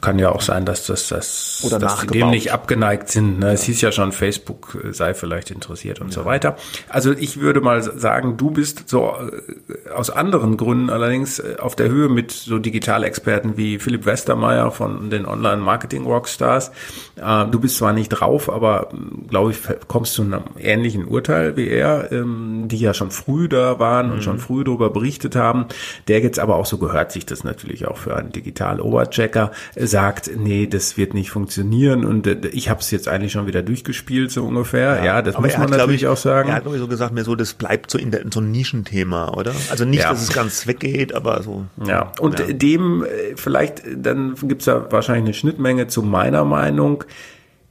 Kann ja auch sein, dass das, das Oder dass dem nicht abgeneigt sind. Ne? Ja. Es hieß ja schon, Facebook sei vielleicht interessiert und ja. so weiter. Also ich würde mal sagen, du bist so äh, aus anderen Gründen allerdings äh, auf der Höhe mit so Digitalexperten wie Philipp Westermeier von den Online-Marketing-Rockstars. Äh, du bist zwar nicht drauf, aber glaube ich, kommst zu einem ähnlichen Urteil wie er, ähm, die ja schon früh da waren mhm. und schon früh darüber berichtet haben, der jetzt aber auch so gehört sich das natürlich auch für einen Digital-Oberchecker sagt, nee, das wird nicht funktionieren und äh, ich habe es jetzt eigentlich schon wieder durchgespielt, so ungefähr. Ja, ja das muss man hat, natürlich ich, auch sagen. Er hat so gesagt, mir so, das bleibt so in, der, so ein Nischenthema, oder? Also nicht, ja. dass es ganz weggeht, aber so. Ja, und ja. dem äh, vielleicht, dann gibt's da wahrscheinlich eine Schnittmenge zu meiner Meinung.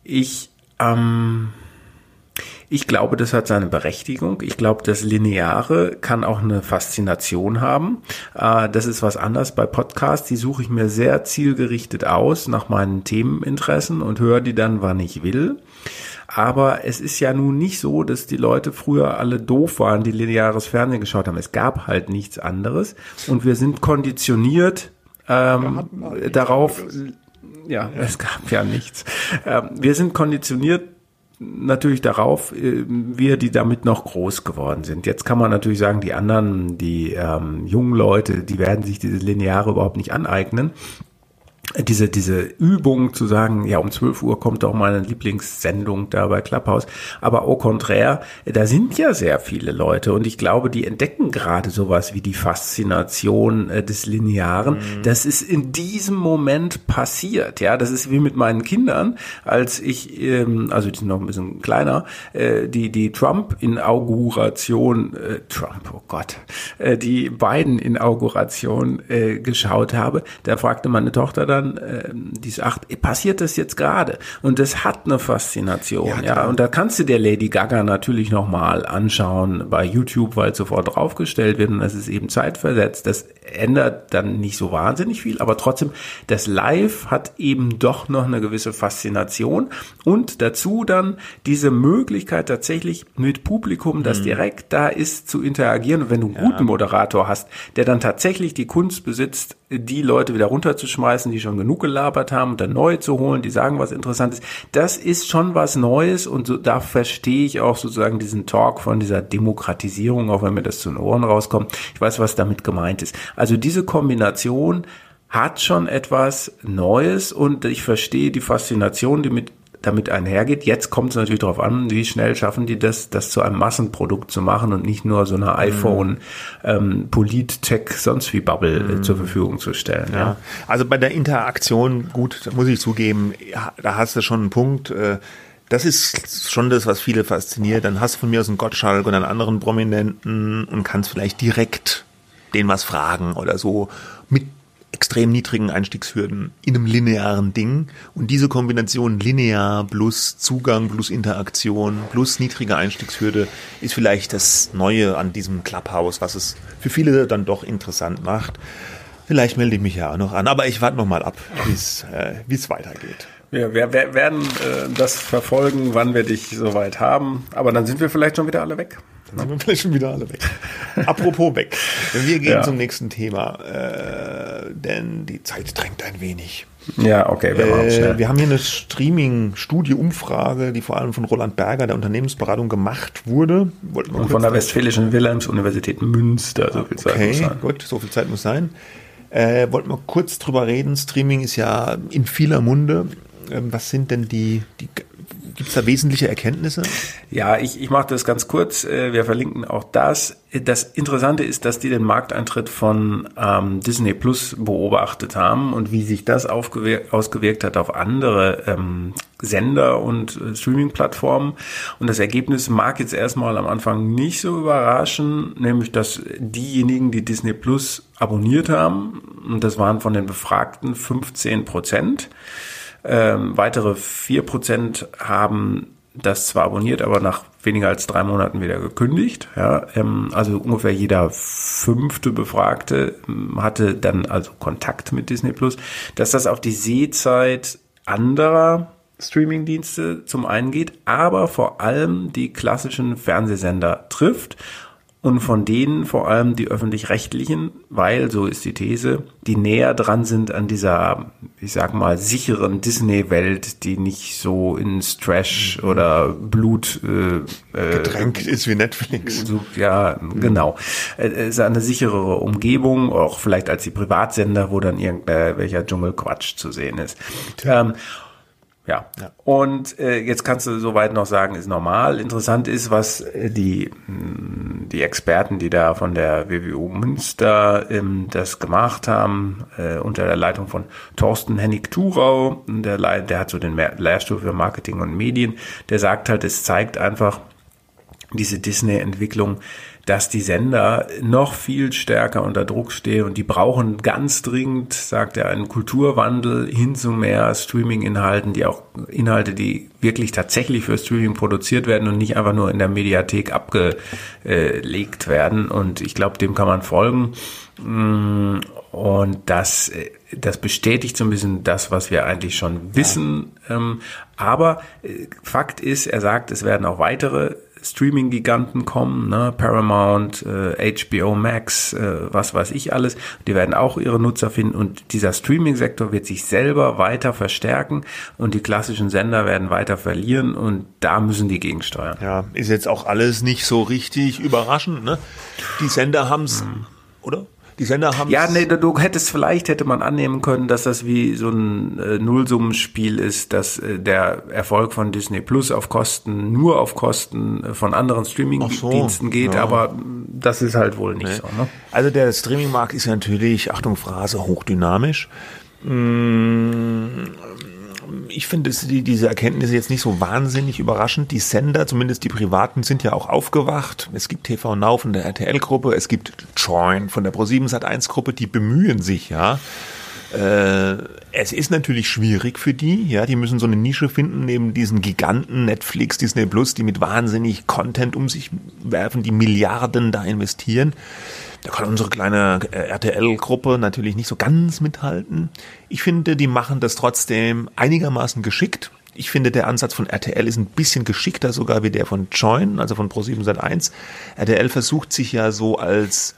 Ich, ähm, ich glaube, das hat seine Berechtigung. Ich glaube, das Lineare kann auch eine Faszination haben. Äh, das ist was anderes bei Podcasts. Die suche ich mir sehr zielgerichtet aus nach meinen Themeninteressen und höre die dann, wann ich will. Aber es ist ja nun nicht so, dass die Leute früher alle doof waren, die lineares Fernsehen geschaut haben. Es gab halt nichts anderes. Und wir sind konditioniert ähm, darauf. Ja, es gab ja nichts. Ähm, wir sind konditioniert natürlich darauf, äh, wir, die damit noch groß geworden sind. Jetzt kann man natürlich sagen, die anderen, die ähm, jungen Leute, die werden sich diese Lineare überhaupt nicht aneignen. Diese, diese Übung zu sagen, ja, um 12 Uhr kommt doch meine Lieblingssendung da bei Clubhouse. Aber au contraire, da sind ja sehr viele Leute und ich glaube, die entdecken gerade sowas wie die Faszination äh, des Linearen. Mhm. Das ist in diesem Moment passiert. Ja, das ist wie mit meinen Kindern, als ich, ähm, also die sind noch ein bisschen kleiner, äh, die, die Trump-Inauguration, äh, Trump, oh Gott, äh, die Biden-Inauguration äh, geschaut habe. Da fragte meine Tochter dann, dann äh, diese acht, passiert das jetzt gerade? Und das hat eine Faszination, ja. ja. Und da kannst du dir Lady Gaga natürlich nochmal anschauen bei YouTube, weil sofort draufgestellt wird und das ist eben zeitversetzt. Das ändert dann nicht so wahnsinnig viel, aber trotzdem, das Live hat eben doch noch eine gewisse Faszination und dazu dann diese Möglichkeit tatsächlich mit Publikum, das mhm. direkt da ist, zu interagieren. Und wenn du einen ja. guten Moderator hast, der dann tatsächlich die Kunst besitzt, die Leute wieder runterzuschmeißen, die schon genug gelabert haben und dann neue zu holen, die sagen was Interessantes. Das ist schon was Neues und so, da verstehe ich auch sozusagen diesen Talk von dieser Demokratisierung, auch wenn mir das zu den Ohren rauskommt. Ich weiß, was damit gemeint ist. Also diese Kombination hat schon etwas Neues und ich verstehe die Faszination, die mit damit einhergeht. Jetzt kommt es natürlich darauf an, wie schnell schaffen die das, das zu einem Massenprodukt zu machen und nicht nur so eine iPhone, ähm, Polit-Tech, sonst wie Bubble äh, zur Verfügung zu stellen. Ja. ja. Also bei der Interaktion, gut, da muss ich zugeben, ja, da hast du schon einen Punkt. Äh, das ist schon das, was viele fasziniert. Dann hast du von mir aus einen Gottschalk und einen anderen Prominenten und kannst vielleicht direkt den was fragen oder so mit extrem niedrigen Einstiegshürden in einem linearen Ding. Und diese Kombination linear plus Zugang plus Interaktion plus niedrige Einstiegshürde ist vielleicht das Neue an diesem Clubhouse, was es für viele dann doch interessant macht. Vielleicht melde ich mich ja auch noch an, aber ich warte noch mal ab, äh, wie es weitergeht. Ja, wir, wir werden äh, das verfolgen, wann wir dich soweit haben. Aber dann sind wir vielleicht schon wieder alle weg. Dann sind wir vielleicht schon wieder alle weg. Apropos weg. Wir gehen ja. zum nächsten Thema, äh, denn die Zeit drängt ein wenig. Ja, okay. Wir, äh, wir haben hier eine Streaming-Studie-Umfrage, die vor allem von Roland Berger der Unternehmensberatung gemacht wurde. Und von der Westfälischen Wilhelms-Universität Münster, so viel Zeit okay, muss sein. gut, so viel Zeit muss sein. Äh, wollten wir kurz drüber reden. Streaming ist ja in vieler Munde. Ähm, was sind denn die, die Gibt es da wesentliche Erkenntnisse? Ja, ich, ich mache das ganz kurz. Äh, wir verlinken auch das. Das Interessante ist, dass die den Markteintritt von ähm, Disney Plus beobachtet haben und wie sich das ausgewirkt hat auf andere ähm, Sender und äh, Streaming-Plattformen. Und das Ergebnis mag jetzt erstmal am Anfang nicht so überraschen, nämlich dass diejenigen, die Disney Plus abonniert haben, und das waren von den Befragten 15 Prozent, ähm, weitere vier Prozent haben das zwar abonniert, aber nach weniger als drei Monaten wieder gekündigt. Ja, ähm, also ungefähr jeder fünfte Befragte ähm, hatte dann also Kontakt mit Disney Plus. Dass das auf die Sehzeit anderer Streamingdienste zum einen geht, aber vor allem die klassischen Fernsehsender trifft und von denen vor allem die öffentlich-rechtlichen, weil, so ist die These, die näher dran sind an dieser, ich sag mal, sicheren Disney-Welt, die nicht so ins Trash mhm. oder Blut äh, äh getränkt ist wie Netflix. So, ja, mhm. genau. Es ist eine sicherere Umgebung, auch vielleicht als die Privatsender, wo dann irgendwelcher Dschungelquatsch zu sehen ist. Ähm, ja. ja. Und äh, jetzt kannst du soweit noch sagen, ist normal. Interessant ist, was äh, die, hm, die Experten, die da von der WWU Münster ähm, das gemacht haben, äh, unter der Leitung von Thorsten Hennig-Thurau, der, der hat so den Lehrstuhl für Marketing und Medien, der sagt halt, es zeigt einfach diese Disney-Entwicklung, dass die Sender noch viel stärker unter Druck stehen und die brauchen ganz dringend, sagt er, einen Kulturwandel hin zu mehr Streaming-Inhalten, die auch Inhalte, die wirklich tatsächlich für Streaming produziert werden und nicht einfach nur in der Mediathek abgelegt werden. Und ich glaube, dem kann man folgen. Mm, und das, das bestätigt so ein bisschen das, was wir eigentlich schon wissen. Ähm, aber äh, Fakt ist, er sagt, es werden auch weitere Streaming-Giganten kommen, ne? Paramount, äh, HBO Max, äh, was weiß ich alles. Die werden auch ihre Nutzer finden und dieser Streaming-Sektor wird sich selber weiter verstärken und die klassischen Sender werden weiter verlieren und da müssen die gegensteuern. Ja, ist jetzt auch alles nicht so richtig überraschend, ne? Die Sender haben's, mhm. oder? Die Sender haben Ja, nee, du, hättest vielleicht hätte man annehmen können, dass das wie so ein äh, Nullsummenspiel ist, dass äh, der Erfolg von Disney Plus auf Kosten nur auf Kosten äh, von anderen Streaming-Diensten so, geht, ja. aber das ist halt wohl nicht so. Ne? Also der Streaming-Markt ist ja natürlich, Achtung Phrase, hochdynamisch. Mm, Ich finde die, diese Erkenntnisse jetzt nicht so wahnsinnig überraschend. Die Sender, zumindest die privaten, sind ja auch aufgewacht. Es gibt TV Now von der RTL-Gruppe, es gibt Join von der Pro7 Sat1-Gruppe, die bemühen sich ja. Äh, es ist natürlich schwierig für die, ja, die müssen so eine Nische finden neben diesen Giganten Netflix, Disney Plus, die mit wahnsinnig Content um sich werfen, die Milliarden da investieren. Da kann unsere kleine äh, RTL-Gruppe natürlich nicht so ganz mithalten. Ich finde, die machen das trotzdem einigermaßen geschickt. Ich finde, der Ansatz von RTL ist ein bisschen geschickter sogar wie der von Join, also von Pro7 Sat1. RTL versucht sich ja so als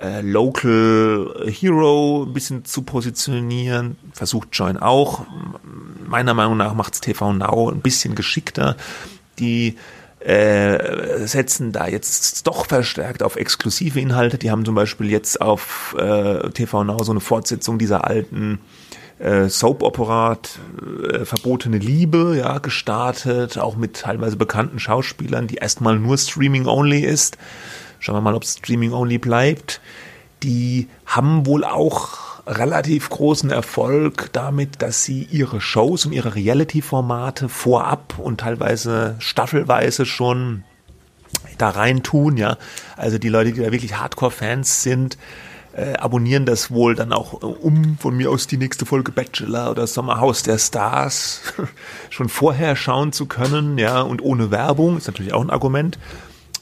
äh, Local Hero ein bisschen zu positionieren. Versucht Join auch. Meiner Meinung nach macht's TV Now ein bisschen geschickter. Die äh, setzen da jetzt doch verstärkt auf exklusive Inhalte. Die haben zum Beispiel jetzt auf äh, TV Now so eine Fortsetzung dieser alten äh, Soap-Opera äh, Verbotene Liebe ja gestartet, auch mit teilweise bekannten Schauspielern, die erstmal nur Streaming-only ist. Schauen wir mal, ob Streaming-only bleibt. Die haben wohl auch relativ großen Erfolg damit, dass sie ihre Shows und ihre Reality-Formate vorab und teilweise staffelweise schon da rein tun, ja. Also die Leute, die da wirklich Hardcore-Fans sind, äh, abonnieren das wohl dann auch, äh, um von mir aus die nächste Folge Bachelor oder Sommerhaus der Stars schon vorher schauen zu können, ja, und ohne Werbung, ist natürlich auch ein Argument.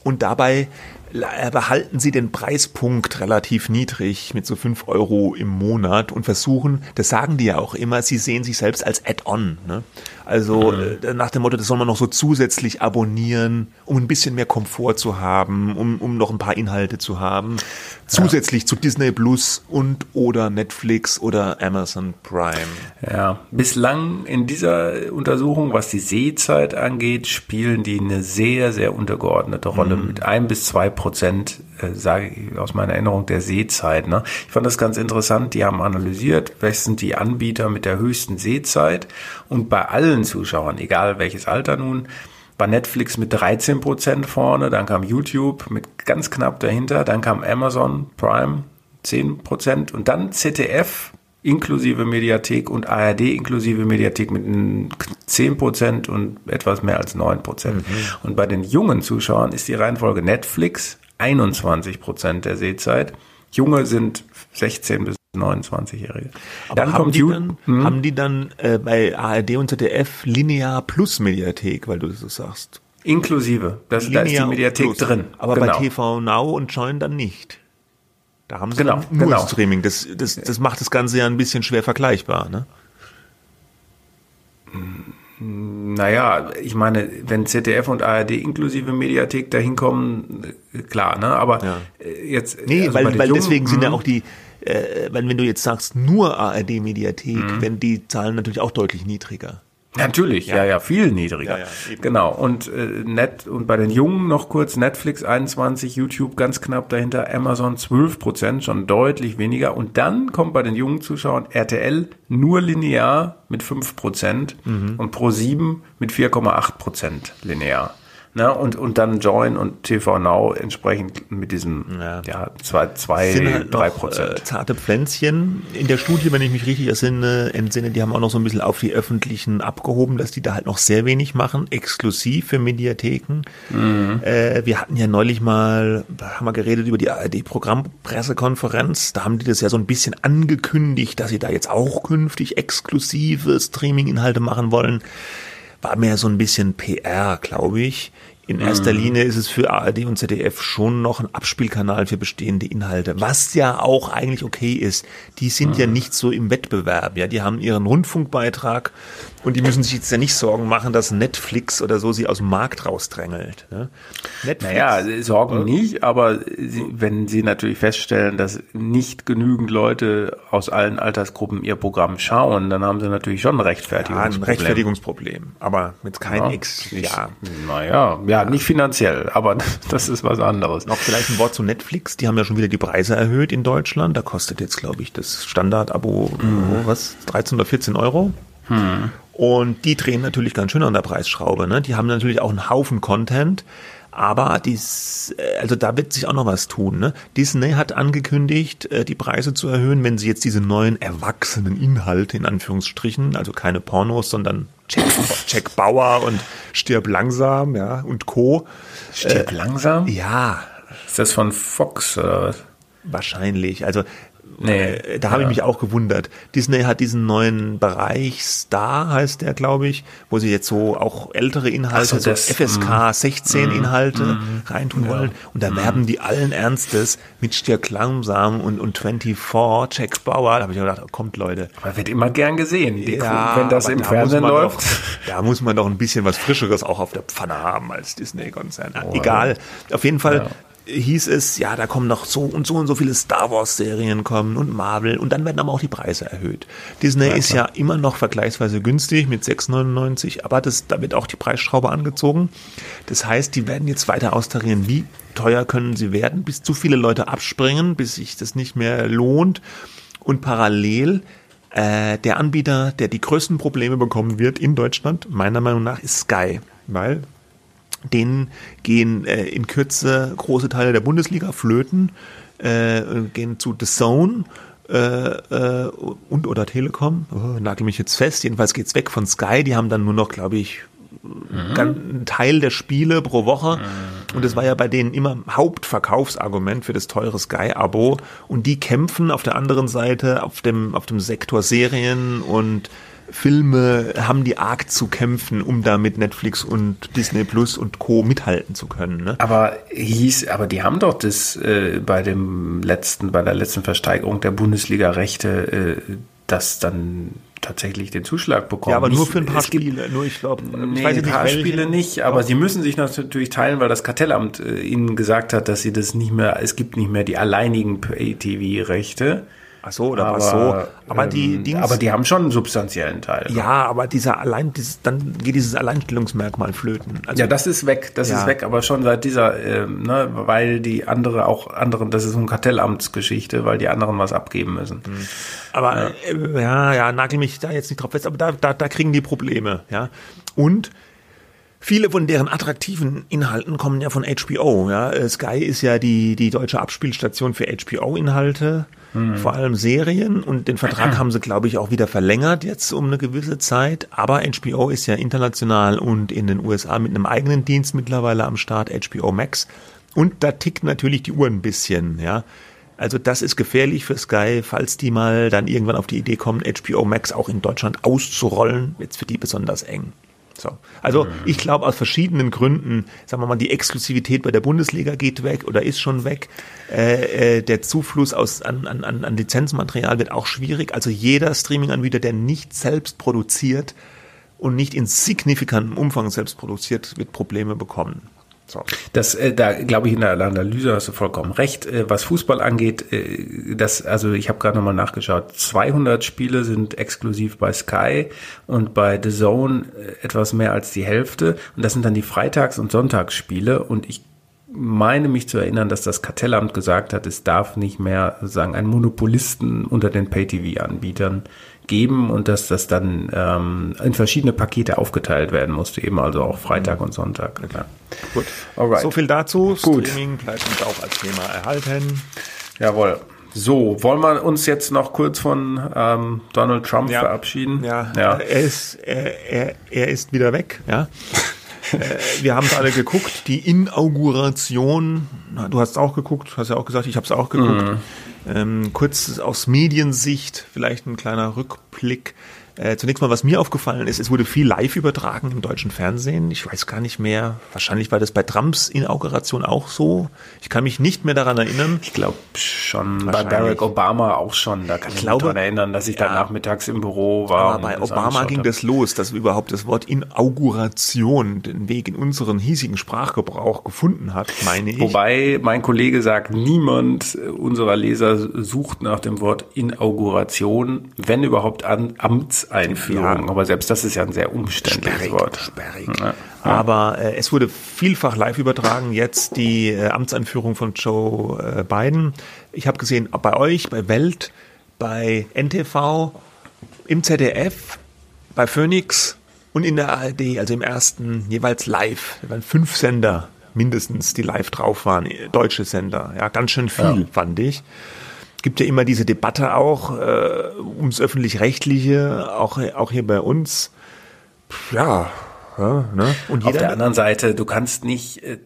Und dabei behalten sie den Preispunkt relativ niedrig mit so fünf Euro im Monat und versuchen, das sagen die ja auch immer, sie sehen sich selbst als Add-on. Ne? Also äh, nach dem Motto, das soll man noch so zusätzlich abonnieren, um ein bisschen mehr Komfort zu haben, um, um noch ein paar Inhalte zu haben. Zusätzlich zu Disney Plus und oder Netflix oder Amazon Prime. Ja, bislang in dieser Untersuchung, was die Sehzeit angeht, spielen die eine sehr, sehr untergeordnete Rolle mit ein bis zwei Prozent, äh, sage ich aus meiner Erinnerung, der Sehzeit. Ne? Ich fand das ganz interessant. Die haben analysiert, welches sind die Anbieter mit der höchsten Sehzeit und bei allen Zuschauern, egal welches Alter nun, war Netflix mit 13 Prozent vorne, dann kam YouTube mit ganz knapp dahinter, dann kam Amazon Prime 10 Prozent und dann ZDF inklusive Mediathek und ARD inklusive Mediathek mit mm, 10 Prozent und etwas mehr als 9 Prozent. Und bei den jungen Zuschauern ist die Reihenfolge Netflix 21 Prozent der Sehzeit. Junge sind 16 bis 29-Jährige. Aber haben, die You- dann, Hm? haben die dann äh, bei ARD und ZDF linear plus Mediathek, weil du das so sagst? inklusive. Das, da ist die Mediathek plus. drin. Aber Genau. bei TV Now und Join dann nicht. Da haben sie Genau, dann nur genau. Streaming. Das, das, das macht das Ganze ja ein bisschen schwer vergleichbar. Ne? Naja, ich meine, wenn ZDF und ARD inklusive Mediathek dahin kommen, äh, klar, ne? Aber Ja. äh, jetzt. Nee, also weil, weil Jungen- deswegen sind ja Mhm. auch die, äh, weil wenn du jetzt sagst nur ARD Mediathek, Mhm. wenn die Zahlen natürlich auch deutlich niedriger. Natürlich, ja, ja, viel niedriger. Ja, ja, genau. Und äh, net und bei den Jungen noch kurz Netflix 21, YouTube ganz knapp dahinter, Amazon 12 Prozent, schon deutlich weniger. Und dann kommt bei den jungen Zuschauern RTL nur linear mit 5 Prozent Mhm. und Pro 7 mit 4,8 Prozent linear. Ne? Und, und dann Join und TV Now entsprechend mit diesem Ja. ja, zwei, zwei sind halt drei noch äh, Prozent. zarte Pflänzchen. In der Studie, wenn ich mich richtig entsinne, entsinne, die haben auch noch so ein bisschen auf die öffentlichen abgehoben, dass die da halt noch sehr wenig machen, exklusiv für Mediatheken. Äh, wir hatten ja neulich mal, da haben wir geredet über die ARD-Programmpressekonferenz, da haben die das ja so ein bisschen angekündigt, dass sie da jetzt auch künftig exklusive Streaming-Inhalte machen wollen. War mehr so ein bisschen PR, glaube ich. In erster Linie ist es für ARD und ZDF schon noch ein Abspielkanal für bestehende Inhalte, was ja auch eigentlich okay ist. Die sind ja nicht so im Wettbewerb, ja, die haben ihren Rundfunkbeitrag und die müssen sich jetzt ja nicht Sorgen machen, dass Netflix oder so sie aus dem Markt rausdrängelt. Ne? Netflix, Naja, Sorgen nicht, aber sie, wenn Sie natürlich feststellen, dass nicht genügend Leute aus allen Altersgruppen Ihr Programm schauen, dann haben Sie natürlich schon ein ja, ein Rechtfertigungsproblem. Rechtfertigungsproblem, aber mit kein Ja, X. Ja. Naja, ja, Ja, nicht finanziell, aber das ist was anderes. Noch vielleicht ein Wort zu Netflix. Die haben ja schon wieder die Preise erhöht in Deutschland. Da kostet jetzt, glaube ich, das Standard-Abo, oh, was, 13 oder 14 Euro. Und die drehen natürlich ganz schön an der Preisschraube. Ne? Die haben natürlich auch einen Haufen Content. Aber dies, äh, also da wird sich auch noch was tun. Ne? Disney hat angekündigt, äh, die Preise zu erhöhen, wenn sie jetzt diese neuen erwachsenen Inhalte in Anführungsstrichen, also keine Pornos, sondern Jack, Jack Bauer und Stirb langsam, ja, und Co. Stirb langsam? Ja, Ist das von Fox oder was? wahrscheinlich. Also Nee, äh, da habe ich ja. mich auch gewundert. Disney hat diesen neuen Bereich Star heißt der, glaube ich, wo sie jetzt so auch ältere Inhalte, Ach so, so, das, FSK 16 Inhalte reintun wollen. Und da werben die allen Ernstes mit Stirk langsam und, und 24, Jack Bauer. Da habe ich mir gedacht, oh, kommt Leute. Aber wird immer gern gesehen, die Ja, wenn das im da Fernsehen läuft. Doch, da muss man doch ein bisschen was Frischeres auch auf der Pfanne haben als Disney-Konzern. Egal. Auf jeden Fall hieß es, ja, da kommen noch so und so und so viele Star Wars-Serien kommen und Marvel und dann werden aber auch die Preise erhöht. Disney ist ja immer noch vergleichsweise günstig mit 6,99, aber das, da wird auch die Preisschraube angezogen. Das heißt, die werden jetzt weiter austarieren, wie teuer können sie werden, bis zu viele Leute abspringen, bis sich das nicht mehr lohnt. Und parallel äh, der Anbieter, der die größten Probleme bekommen wird in Deutschland, meiner Meinung nach, ist Sky. Weil denen gehen äh, in Kürze große Teile der Bundesliga flöten, äh, gehen zu The Zone äh, äh, und oder Telekom. Oh, nagel mich jetzt fest. Jedenfalls geht's weg von Sky. Die haben dann nur noch, glaube ich, ganz- einen Teil der Spiele pro Woche. Und das war ja bei denen immer Hauptverkaufsargument für das teure Sky-Abo. Und die kämpfen auf der anderen Seite auf dem, auf dem Sektor Serien und Filme haben die arg zu kämpfen, um da mit Netflix und Disney Plus und Co. mithalten zu können. Ne? Aber hieß, aber die haben doch das äh, bei dem letzten, bei der letzten Versteigerung der Bundesliga-Rechte, äh, das dann tatsächlich den Zuschlag bekommen. Ja, aber nur Nicht- für ein paar es gibt- Spiele. Nur ich glaube, Nee, ich weiß ein nicht, paar welche. Spiele nicht, aber sie müssen sich natürlich teilen, weil das Kartellamt äh, ihnen gesagt hat, dass sie das nicht mehr, es gibt nicht mehr die alleinigen Pay-TV-Rechte. Ach so, oder was so. Aber die ähm, Dings. aber die haben schon einen substanziellen Teil. ja, aber dieser allein, dieses, dann geht dieses Alleinstellungsmerkmal flöten. Also, Ja, das ist weg, das Ja. ist weg, aber schon seit dieser, ähm, ne, weil die andere auch anderen, das ist so eine Kartellamtsgeschichte, weil die anderen was abgeben müssen. Aber äh, ja, ja, nagel mich da jetzt nicht drauf fest, aber da, da, da kriegen die Probleme, ja. Und viele von deren attraktiven Inhalten kommen ja von HBO, ja. Äh, Sky ist ja die, die deutsche Abspielstation für HBO-Inhalte, vor allem Serien und den Vertrag haben sie, glaube ich, auch wieder verlängert jetzt um eine gewisse Zeit. Aber HBO ist ja international und in den USA mit einem eigenen Dienst mittlerweile am Start, HBO Max. Und da tickt natürlich die Uhr ein bisschen, ja. Also das ist gefährlich für Sky, falls die mal dann irgendwann auf die Idee kommen, HBO Max auch in Deutschland auszurollen, wird's für die besonders eng. So. Also ich glaube aus verschiedenen Gründen, sagen wir mal, die Exklusivität bei der Bundesliga geht weg oder ist schon weg. Äh, äh, der Zufluss aus, an, an, an an Lizenzmaterial wird auch schwierig. Also jeder Streaming-Anbieter, der nicht selbst produziert und nicht in signifikantem Umfang selbst produziert, wird Probleme bekommen. So. Das, äh, da glaube ich, in der Analyse hast du vollkommen recht. Äh, was Fußball angeht, äh, das, also ich habe gerade nochmal nachgeschaut, 200 Spiele sind exklusiv bei Sky und bei The Zone äh, etwas mehr als die Hälfte. Und das sind dann die Freitags- und Sonntagsspiele. Und ich meine mich zu erinnern, dass das Kartellamt gesagt hat, es darf nicht mehr sozusagen einen Monopolisten unter den Pay-TV-Anbietern geben und dass das dann ähm, in verschiedene Pakete aufgeteilt werden musste, eben also auch Freitag und Sonntag. Ja. Gut. Alright. So viel dazu. Gut. Streaming bleibt uns auch als Thema erhalten. Jawohl. So, wollen wir uns jetzt noch kurz von ähm, Donald Trump verabschieden? Ja, ja. Er, ist, er, er, er ist wieder weg. Ja. Äh, Wir haben es alle geguckt, die Inauguration, na, du hast auch geguckt, hast ja auch gesagt, ich habe es auch geguckt. Mhm. Ähm, kurz aus Mediensicht, vielleicht ein kleiner Rückblick. Äh, zunächst mal, was mir aufgefallen ist, es wurde viel live übertragen im deutschen Fernsehen. Ich weiß gar nicht mehr, wahrscheinlich war das bei Trumps Inauguration auch so. Ich kann mich nicht mehr daran erinnern. Ich glaube schon, bei. Barack Obama auch schon. Da kann ich, glaube- mich daran erinnern, dass ich da Ja. nachmittags im Büro war. Aber bei Obama ging hab. das los, dass überhaupt das Wort Inauguration den Weg in unseren hiesigen Sprachgebrauch gefunden hat, meine ich. Wobei mein Kollege sagt, niemand unserer Leser sucht nach dem Wort Inauguration, wenn überhaupt an Amtseinführung. Ja. Aber selbst das ist ja ein sehr umständliches sperrig, Wort. sperrig. Ja. Aber äh, es wurde vielfach live übertragen. Jetzt die äh, Amtsanführung von Joe äh, Biden. Ich habe gesehen, bei euch, bei Welt, bei NTV, im ZDF, bei Phoenix und in der ARD, also im ersten jeweils live. Da waren fünf Sender mindestens, die live drauf waren, deutsche Sender. Ja, ganz schön viel, ja. fand ich gibt ja immer diese Debatte auch äh, ums öffentlich-rechtliche, auch, auch hier bei uns. Ja, ja ne? Und Auf der anderen Seite, du kannst nicht, äh,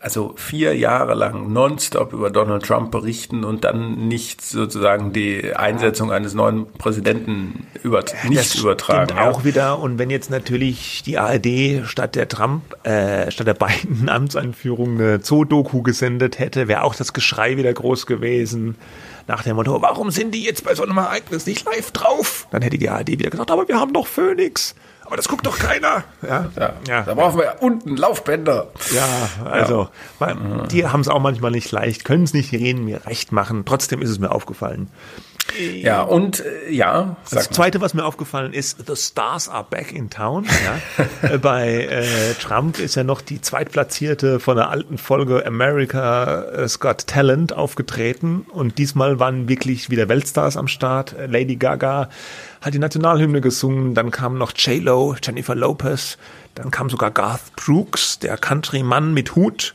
also vier Jahre lang nonstop über Donald Trump berichten und dann nicht sozusagen die Einsetzung eines neuen Präsidenten über, nicht das übertragen. Ja. auch wieder. Und wenn jetzt natürlich die ARD statt der Trump, äh, statt der beiden Amtseinführung eine Zoo-Doku gesendet hätte, wäre auch das Geschrei wieder groß gewesen nach dem Motto, warum sind die jetzt bei so einem Ereignis nicht live drauf? Dann hätte die ARD wieder gesagt, aber wir haben doch Phoenix. Aber das guckt doch keiner. Ja, ja. ja. Da brauchen wir ja unten Laufbänder. Ja, also ja. die haben es auch manchmal nicht leicht, können es nicht reden, mir recht machen. Trotzdem ist es mir aufgefallen. Ja, und äh, ja. Das Zweite, was mir aufgefallen ist, The Stars are back in town. Ja. Äh, bei äh, Trump ist ja noch die zweitplatzierte von der alten Folge America's Got Talent aufgetreten und diesmal waren wirklich wieder Weltstars am Start. Lady Gaga hat die Nationalhymne gesungen, dann kam noch J-Lo, Jennifer Lopez, dann kam sogar Garth Brooks, der Country-Mann mit Hut,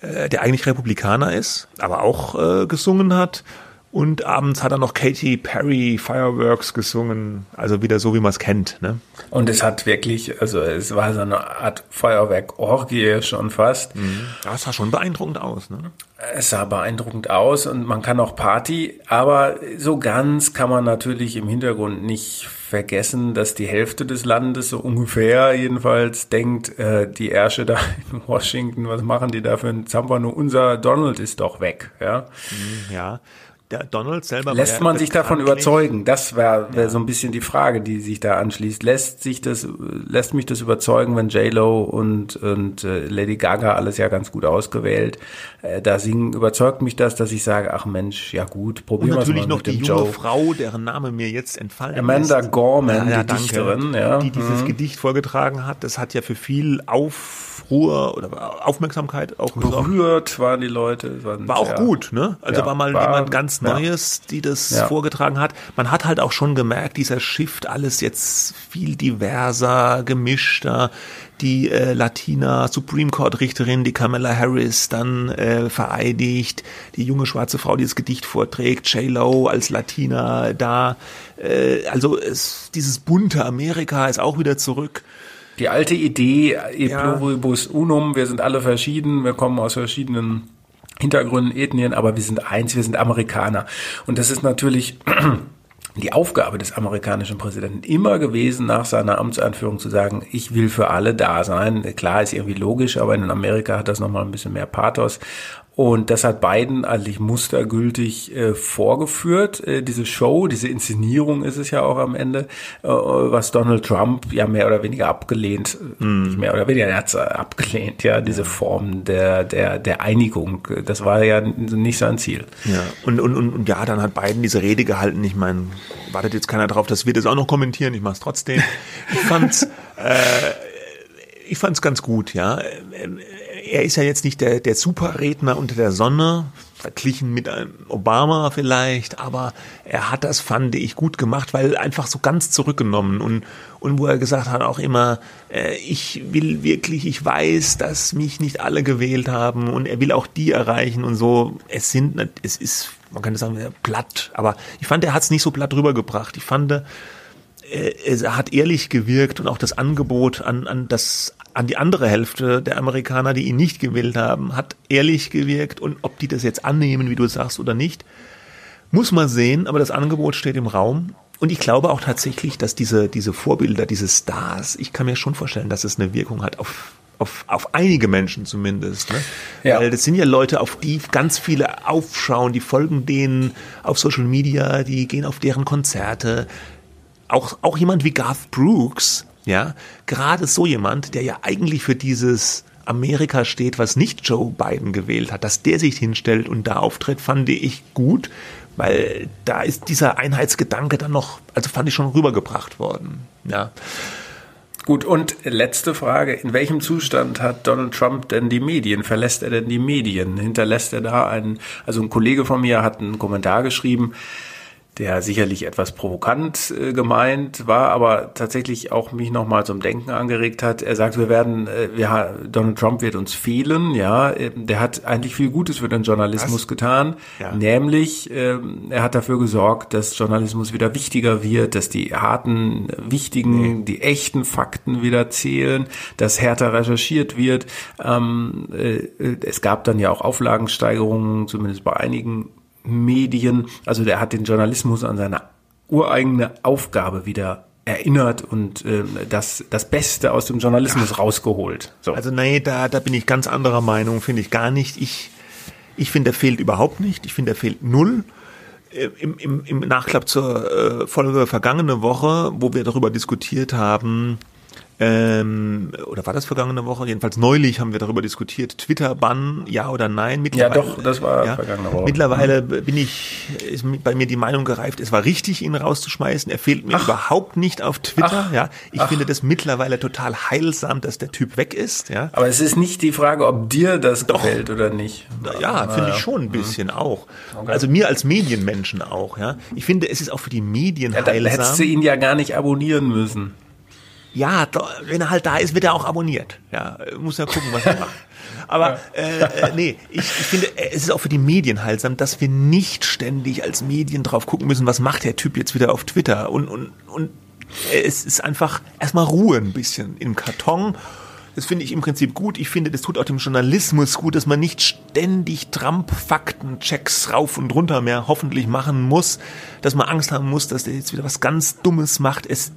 äh, der eigentlich Republikaner ist, aber auch äh, gesungen hat. Und abends hat er noch Katy Perry Fireworks gesungen, also wieder so, wie man es kennt. Ne? Und es hat wirklich, also es war so eine Art Feuerwerk-Orgie schon fast. Mhm. Ja, es sah schon beeindruckend aus. Ne? Es sah beeindruckend aus und man kann auch Party, aber so ganz kann man natürlich im Hintergrund nicht vergessen, dass die Hälfte des Landes so ungefähr jedenfalls denkt, äh, die Ärsche da in Washington, was machen die da für ein Zampano? Unser Donald ist doch weg. Ja. Mhm, ja der Donald selber. Lässt man sich davon überzeugen? Das wäre wär ja. so ein bisschen die Frage, die sich da anschließt. Lässt sich das, lässt mich das überzeugen, wenn J Lo und und äh, Lady Gaga alles ja ganz gut ausgewählt äh, da singen, überzeugt mich das, dass ich sage, ach Mensch, ja gut, probieren wir mal natürlich noch die junge Joe. Frau, deren Name mir jetzt entfallen Amanda ist. Gorman, ja, ja, die Dichterin, ja. die dieses mhm. Gedicht vorgetragen hat. Das hat ja für viel Aufruhr oder Aufmerksamkeit auch berührt waren die Leute. Waren war auch gut, ne? Also war mal war, jemand ganz Neues, die das vorgetragen hat. Man hat halt auch schon gemerkt, dieser Shift, alles jetzt viel diverser, gemischter die äh, Latina Supreme Court Richterin, die Kamala Harris, dann äh, vereidigt, die junge schwarze Frau, die das Gedicht vorträgt, J. Lo als Latina da. Äh, also es, dieses bunte Amerika ist auch wieder zurück. Die alte Idee, e pluribus ja. unum, wir sind alle verschieden, wir kommen aus verschiedenen Hintergründen, Ethnien, aber wir sind eins, wir sind Amerikaner. Und das ist natürlich die Aufgabe des amerikanischen Präsidenten immer gewesen, nach seiner Amtsanführung zu sagen, ich will für alle da sein. Klar ist irgendwie logisch, aber in Amerika hat das nochmal ein bisschen mehr Pathos. Und das hat Biden eigentlich mustergültig äh, vorgeführt, äh, diese Show, diese Inszenierung ist es ja auch am Ende, äh, was Donald Trump ja mehr oder weniger abgelehnt, mm. nicht mehr oder weniger, er hat abgelehnt, ja, diese Form der, der, der Einigung. Das war ja nicht sein Ziel. Ja, und, und, und, und ja, dann hat Biden diese Rede gehalten. Ich meine, wartet jetzt keiner drauf, dass wir das auch noch kommentieren, ich mache es trotzdem. Ich fand's, äh, ich fand's ganz gut, ja er ist ja jetzt nicht der, der Superredner unter der Sonne, verglichen mit einem Obama vielleicht, aber er hat das, fand ich, gut gemacht, weil einfach so ganz zurückgenommen und, und wo er gesagt hat auch immer, äh, ich will wirklich, ich weiß, dass mich nicht alle gewählt haben und er will auch die erreichen und so. Es sind, es ist, man kann sagen, platt, aber ich fand, er hat es nicht so platt rübergebracht. Ich fand, äh, er hat ehrlich gewirkt und auch das Angebot an, an das an die andere Hälfte der Amerikaner, die ihn nicht gewählt haben, hat ehrlich gewirkt und ob die das jetzt annehmen, wie du sagst oder nicht, muss man sehen, aber das Angebot steht im Raum. Und ich glaube auch tatsächlich, dass diese, diese Vorbilder, diese Stars, ich kann mir schon vorstellen, dass es eine Wirkung hat auf, auf, auf einige Menschen zumindest. Ne? Ja. Weil das sind ja Leute, auf die ganz viele aufschauen, die folgen denen auf Social Media, die gehen auf deren Konzerte. Auch, auch jemand wie Garth Brooks, ja, gerade so jemand, der ja eigentlich für dieses Amerika steht, was nicht Joe Biden gewählt hat, dass der sich hinstellt und da auftritt, fand ich gut, weil da ist dieser Einheitsgedanke dann noch, also fand ich schon rübergebracht worden, ja. Gut, und letzte Frage. In welchem Zustand hat Donald Trump denn die Medien? Verlässt er denn die Medien? Hinterlässt er da einen, also ein Kollege von mir hat einen Kommentar geschrieben, der sicherlich etwas provokant äh, gemeint war, aber tatsächlich auch mich nochmal zum Denken angeregt hat. Er sagt, wir werden, äh, wir, Donald Trump wird uns fehlen, ja. Äh, der hat eigentlich viel Gutes für den Journalismus Was? getan, ja. nämlich äh, er hat dafür gesorgt, dass Journalismus wieder wichtiger wird, dass die harten, wichtigen, nee. die echten Fakten wieder zählen, dass härter recherchiert wird. Ähm, äh, es gab dann ja auch Auflagensteigerungen, zumindest bei einigen Medien. Also der hat den Journalismus an seine ureigene Aufgabe wieder erinnert und äh, das, das Beste aus dem Journalismus rausgeholt. So. Also nee, da, da bin ich ganz anderer Meinung, finde ich gar nicht. Ich, ich finde, der fehlt überhaupt nicht. Ich finde, der fehlt null. Äh, Im, im, Im Nachklapp zur äh, Folge vergangene Woche, wo wir darüber diskutiert haben, ähm, oder war das vergangene Woche? Jedenfalls neulich haben wir darüber diskutiert. Twitter-Bann, ja oder nein? Ja, doch, das war ja, vergangene Woche. Mittlerweile bin ich, ist bei mir die Meinung gereift, es war richtig, ihn rauszuschmeißen. Er fehlt mir Ach. überhaupt nicht auf Twitter. Ach. Ja, ich Ach. finde das mittlerweile total heilsam, dass der Typ weg ist. Ja. Aber es ist nicht die Frage, ob dir das doch. gefällt oder nicht. Ja, finde ich schon ein mhm. bisschen mhm. auch. Okay. Also mir als Medienmenschen auch. Ja, ich finde, es ist auch für die Medien ja, heilsam. Dann hättest du ihn ja gar nicht abonnieren müssen ja, wenn er halt da ist, wird er auch abonniert. Ja, muss ja gucken, was er macht. Aber äh, äh, nee, ich, ich finde, es ist auch für die Medien heilsam, dass wir nicht ständig als Medien drauf gucken müssen, was macht der Typ jetzt wieder auf Twitter. Und, und, und es ist einfach erstmal Ruhe ein bisschen im Karton. Das finde ich im Prinzip gut. Ich finde, das tut auch dem Journalismus gut, dass man nicht ständig Trump-Faktenchecks rauf und runter mehr hoffentlich machen muss, dass man Angst haben muss, dass der jetzt wieder was ganz Dummes macht. Es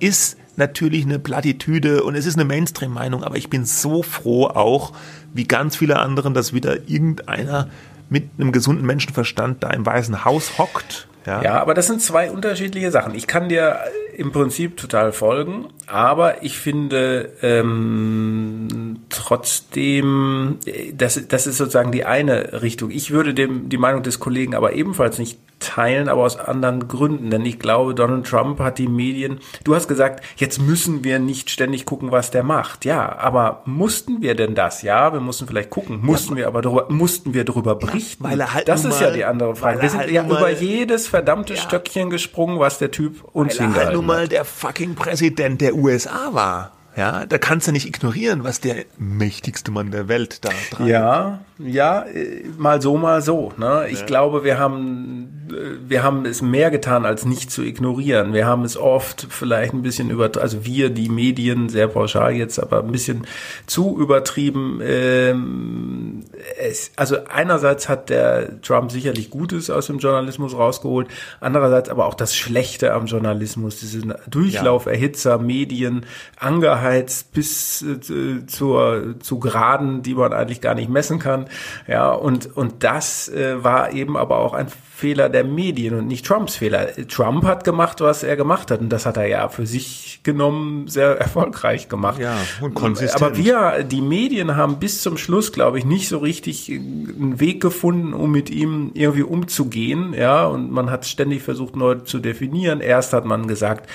ist natürlich eine Plattitüde und es ist eine Mainstream-Meinung, aber ich bin so froh auch, wie ganz viele anderen, dass wieder irgendeiner mit einem gesunden Menschenverstand da im Weißen Haus hockt. Ja. ja, aber das sind zwei unterschiedliche Sachen. Ich kann dir im Prinzip total folgen, aber ich finde ähm, trotzdem, das, das ist sozusagen die eine Richtung. Ich würde dem die Meinung des Kollegen aber ebenfalls nicht teilen, aber aus anderen Gründen. Denn ich glaube, Donald Trump hat die Medien, du hast gesagt, jetzt müssen wir nicht ständig gucken, was der macht. Ja, aber mussten wir denn das? Ja, wir mussten vielleicht gucken. Mussten ja, wir aber darüber, mussten wir darüber berichten? weil er halt das ist mal, ja die andere Frage. Wir sind halt ja über jedes verdammte ja, Stöckchen gesprungen, was der Typ uns weil er halt nun mal der fucking Präsident der USA war. Ja, da kannst du nicht ignorieren, was der mächtigste Mann der Welt da treibt. Ja, ja, äh, mal so, mal so. Ne? Ich ja. glaube, wir haben, äh, wir haben es mehr getan, als nicht zu ignorieren. Wir haben es oft vielleicht ein bisschen über, also wir, die Medien, sehr pauschal jetzt, aber ein bisschen zu übertrieben. Ähm, es, also einerseits hat der Trump sicherlich Gutes aus dem Journalismus rausgeholt, andererseits aber auch das Schlechte am Journalismus, diesen Durchlauferhitzer, Medien, Angeheizt angeheizt bis äh, zur, zu Graden, die man eigentlich gar nicht messen kann. Ja, und, und das äh, war eben aber auch ein Fehler der Medien und nicht Trumps Fehler. Trump hat gemacht, was er gemacht hat und das hat er ja für sich genommen sehr erfolgreich gemacht. Ja, und konsistent. Aber wir, die Medien haben bis zum Schluss, glaube ich, nicht so richtig einen Weg gefunden, um mit ihm irgendwie umzugehen. Ja, und man hat ständig versucht, neu zu definieren. Erst hat man gesagt,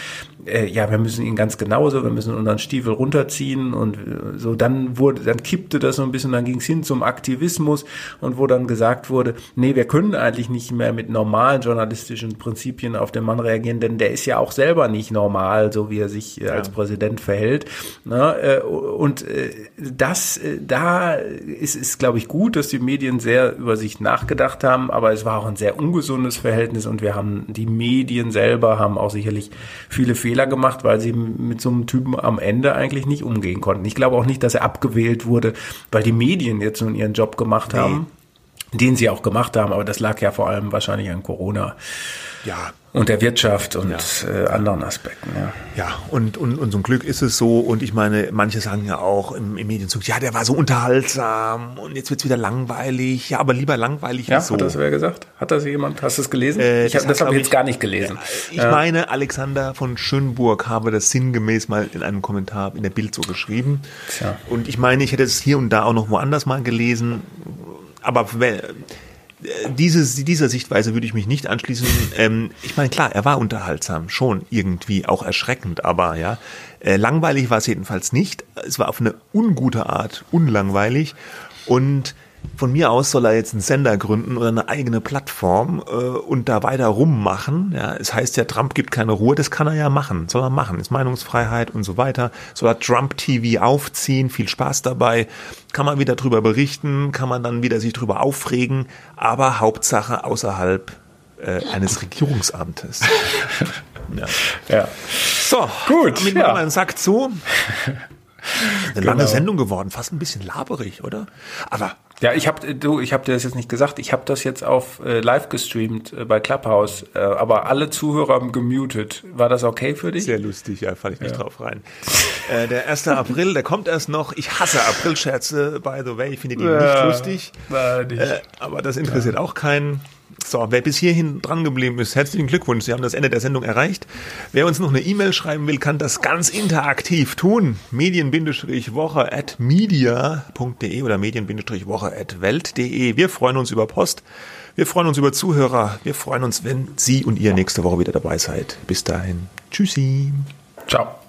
äh, ja, wir müssen ihn ganz genauso, wir müssen unseren Stiefel runterziehen und äh, so. Dann wurde, dann kippte das so ein bisschen, dann ging es hin zum Aktivismus und wo dann gesagt wurde, nee, wir können eigentlich nicht mehr mit normalen journalistischen Prinzipien auf den Mann reagieren, denn der ist ja auch selber nicht normal, so wie er sich äh, als Präsident verhält. Ne? Äh, und äh, das, da ist es, glaube ich, gut, dass die Medien sehr über sich nachgedacht haben, aber es war auch ein sehr ungesundes Verhältnis und wir haben, die Medien selber haben auch sicherlich viele Fehler gemacht, weil sie mit so einem Typen am Ende eigentlich nicht umgehen konnten. Ich glaube auch nicht, dass er abgewählt wurde, weil die Medien jetzt nun ihren Job gemacht nee. haben den sie auch gemacht haben, aber das lag ja vor allem wahrscheinlich an Corona. Ja. Und der Wirtschaft und ja. äh, anderen Aspekten, ja. Ja, und, und, und zum Glück ist es so, und ich meine, manche sagen ja auch im, im Medienzug, ja, der war so unterhaltsam und jetzt wird's wieder langweilig. Ja, aber lieber langweilig ja, wie so. Hat das wer gesagt? Hat das jemand? Hast du es gelesen? Äh, ich hab, das, das habe ich jetzt gar nicht gelesen. ich ja. meine, Alexander von Schönburg habe das sinngemäß mal in einem Kommentar in der Bild so geschrieben. Tja. Und ich meine, ich hätte es hier und da auch noch woanders mal gelesen aber diese, dieser Sichtweise würde ich mich nicht anschließen. Ähm, ich meine, klar, er war unterhaltsam, schon irgendwie auch erschreckend, aber ja, äh, langweilig war es jedenfalls nicht. Es war auf eine ungute Art unlangweilig und von mir aus soll er jetzt einen Sender gründen oder eine eigene Plattform äh, und da weiter rummachen. Ja, es heißt ja, Trump gibt keine Ruhe, das kann er ja machen, soll er machen, ist Meinungsfreiheit und so weiter. Soll er Trump TV aufziehen, viel Spaß dabei, kann man wieder drüber berichten, kann man dann wieder sich drüber aufregen, aber Hauptsache außerhalb äh, eines Regierungsamtes. ja. ja. So, gut. Damit ja. wir einen Sack zu. Eine genau. lange Sendung geworden, fast ein bisschen laberig, oder? Aber ja, ich habe du, ich habe dir das jetzt nicht gesagt. Ich habe das jetzt auf äh, live gestreamt äh, bei Clubhouse, äh, aber alle Zuhörer haben gemutet. War das okay für dich? Sehr lustig, ja, falle ich nicht ja. drauf rein. äh, der 1. April, der kommt erst noch. Ich hasse Aprilscherze, by the way, ich finde die ja, nicht lustig. Nicht. Äh, aber das interessiert ja. auch keinen. So, wer bis hierhin dran geblieben ist, herzlichen Glückwunsch. Sie haben das Ende der Sendung erreicht. Wer uns noch eine E-Mail schreiben will, kann das ganz interaktiv tun. Medien-Woche at media.de oder Medien-Woche at welt.de. Wir freuen uns über Post. Wir freuen uns über Zuhörer. Wir freuen uns, wenn Sie und ihr nächste Woche wieder dabei seid. Bis dahin. Tschüssi. Ciao.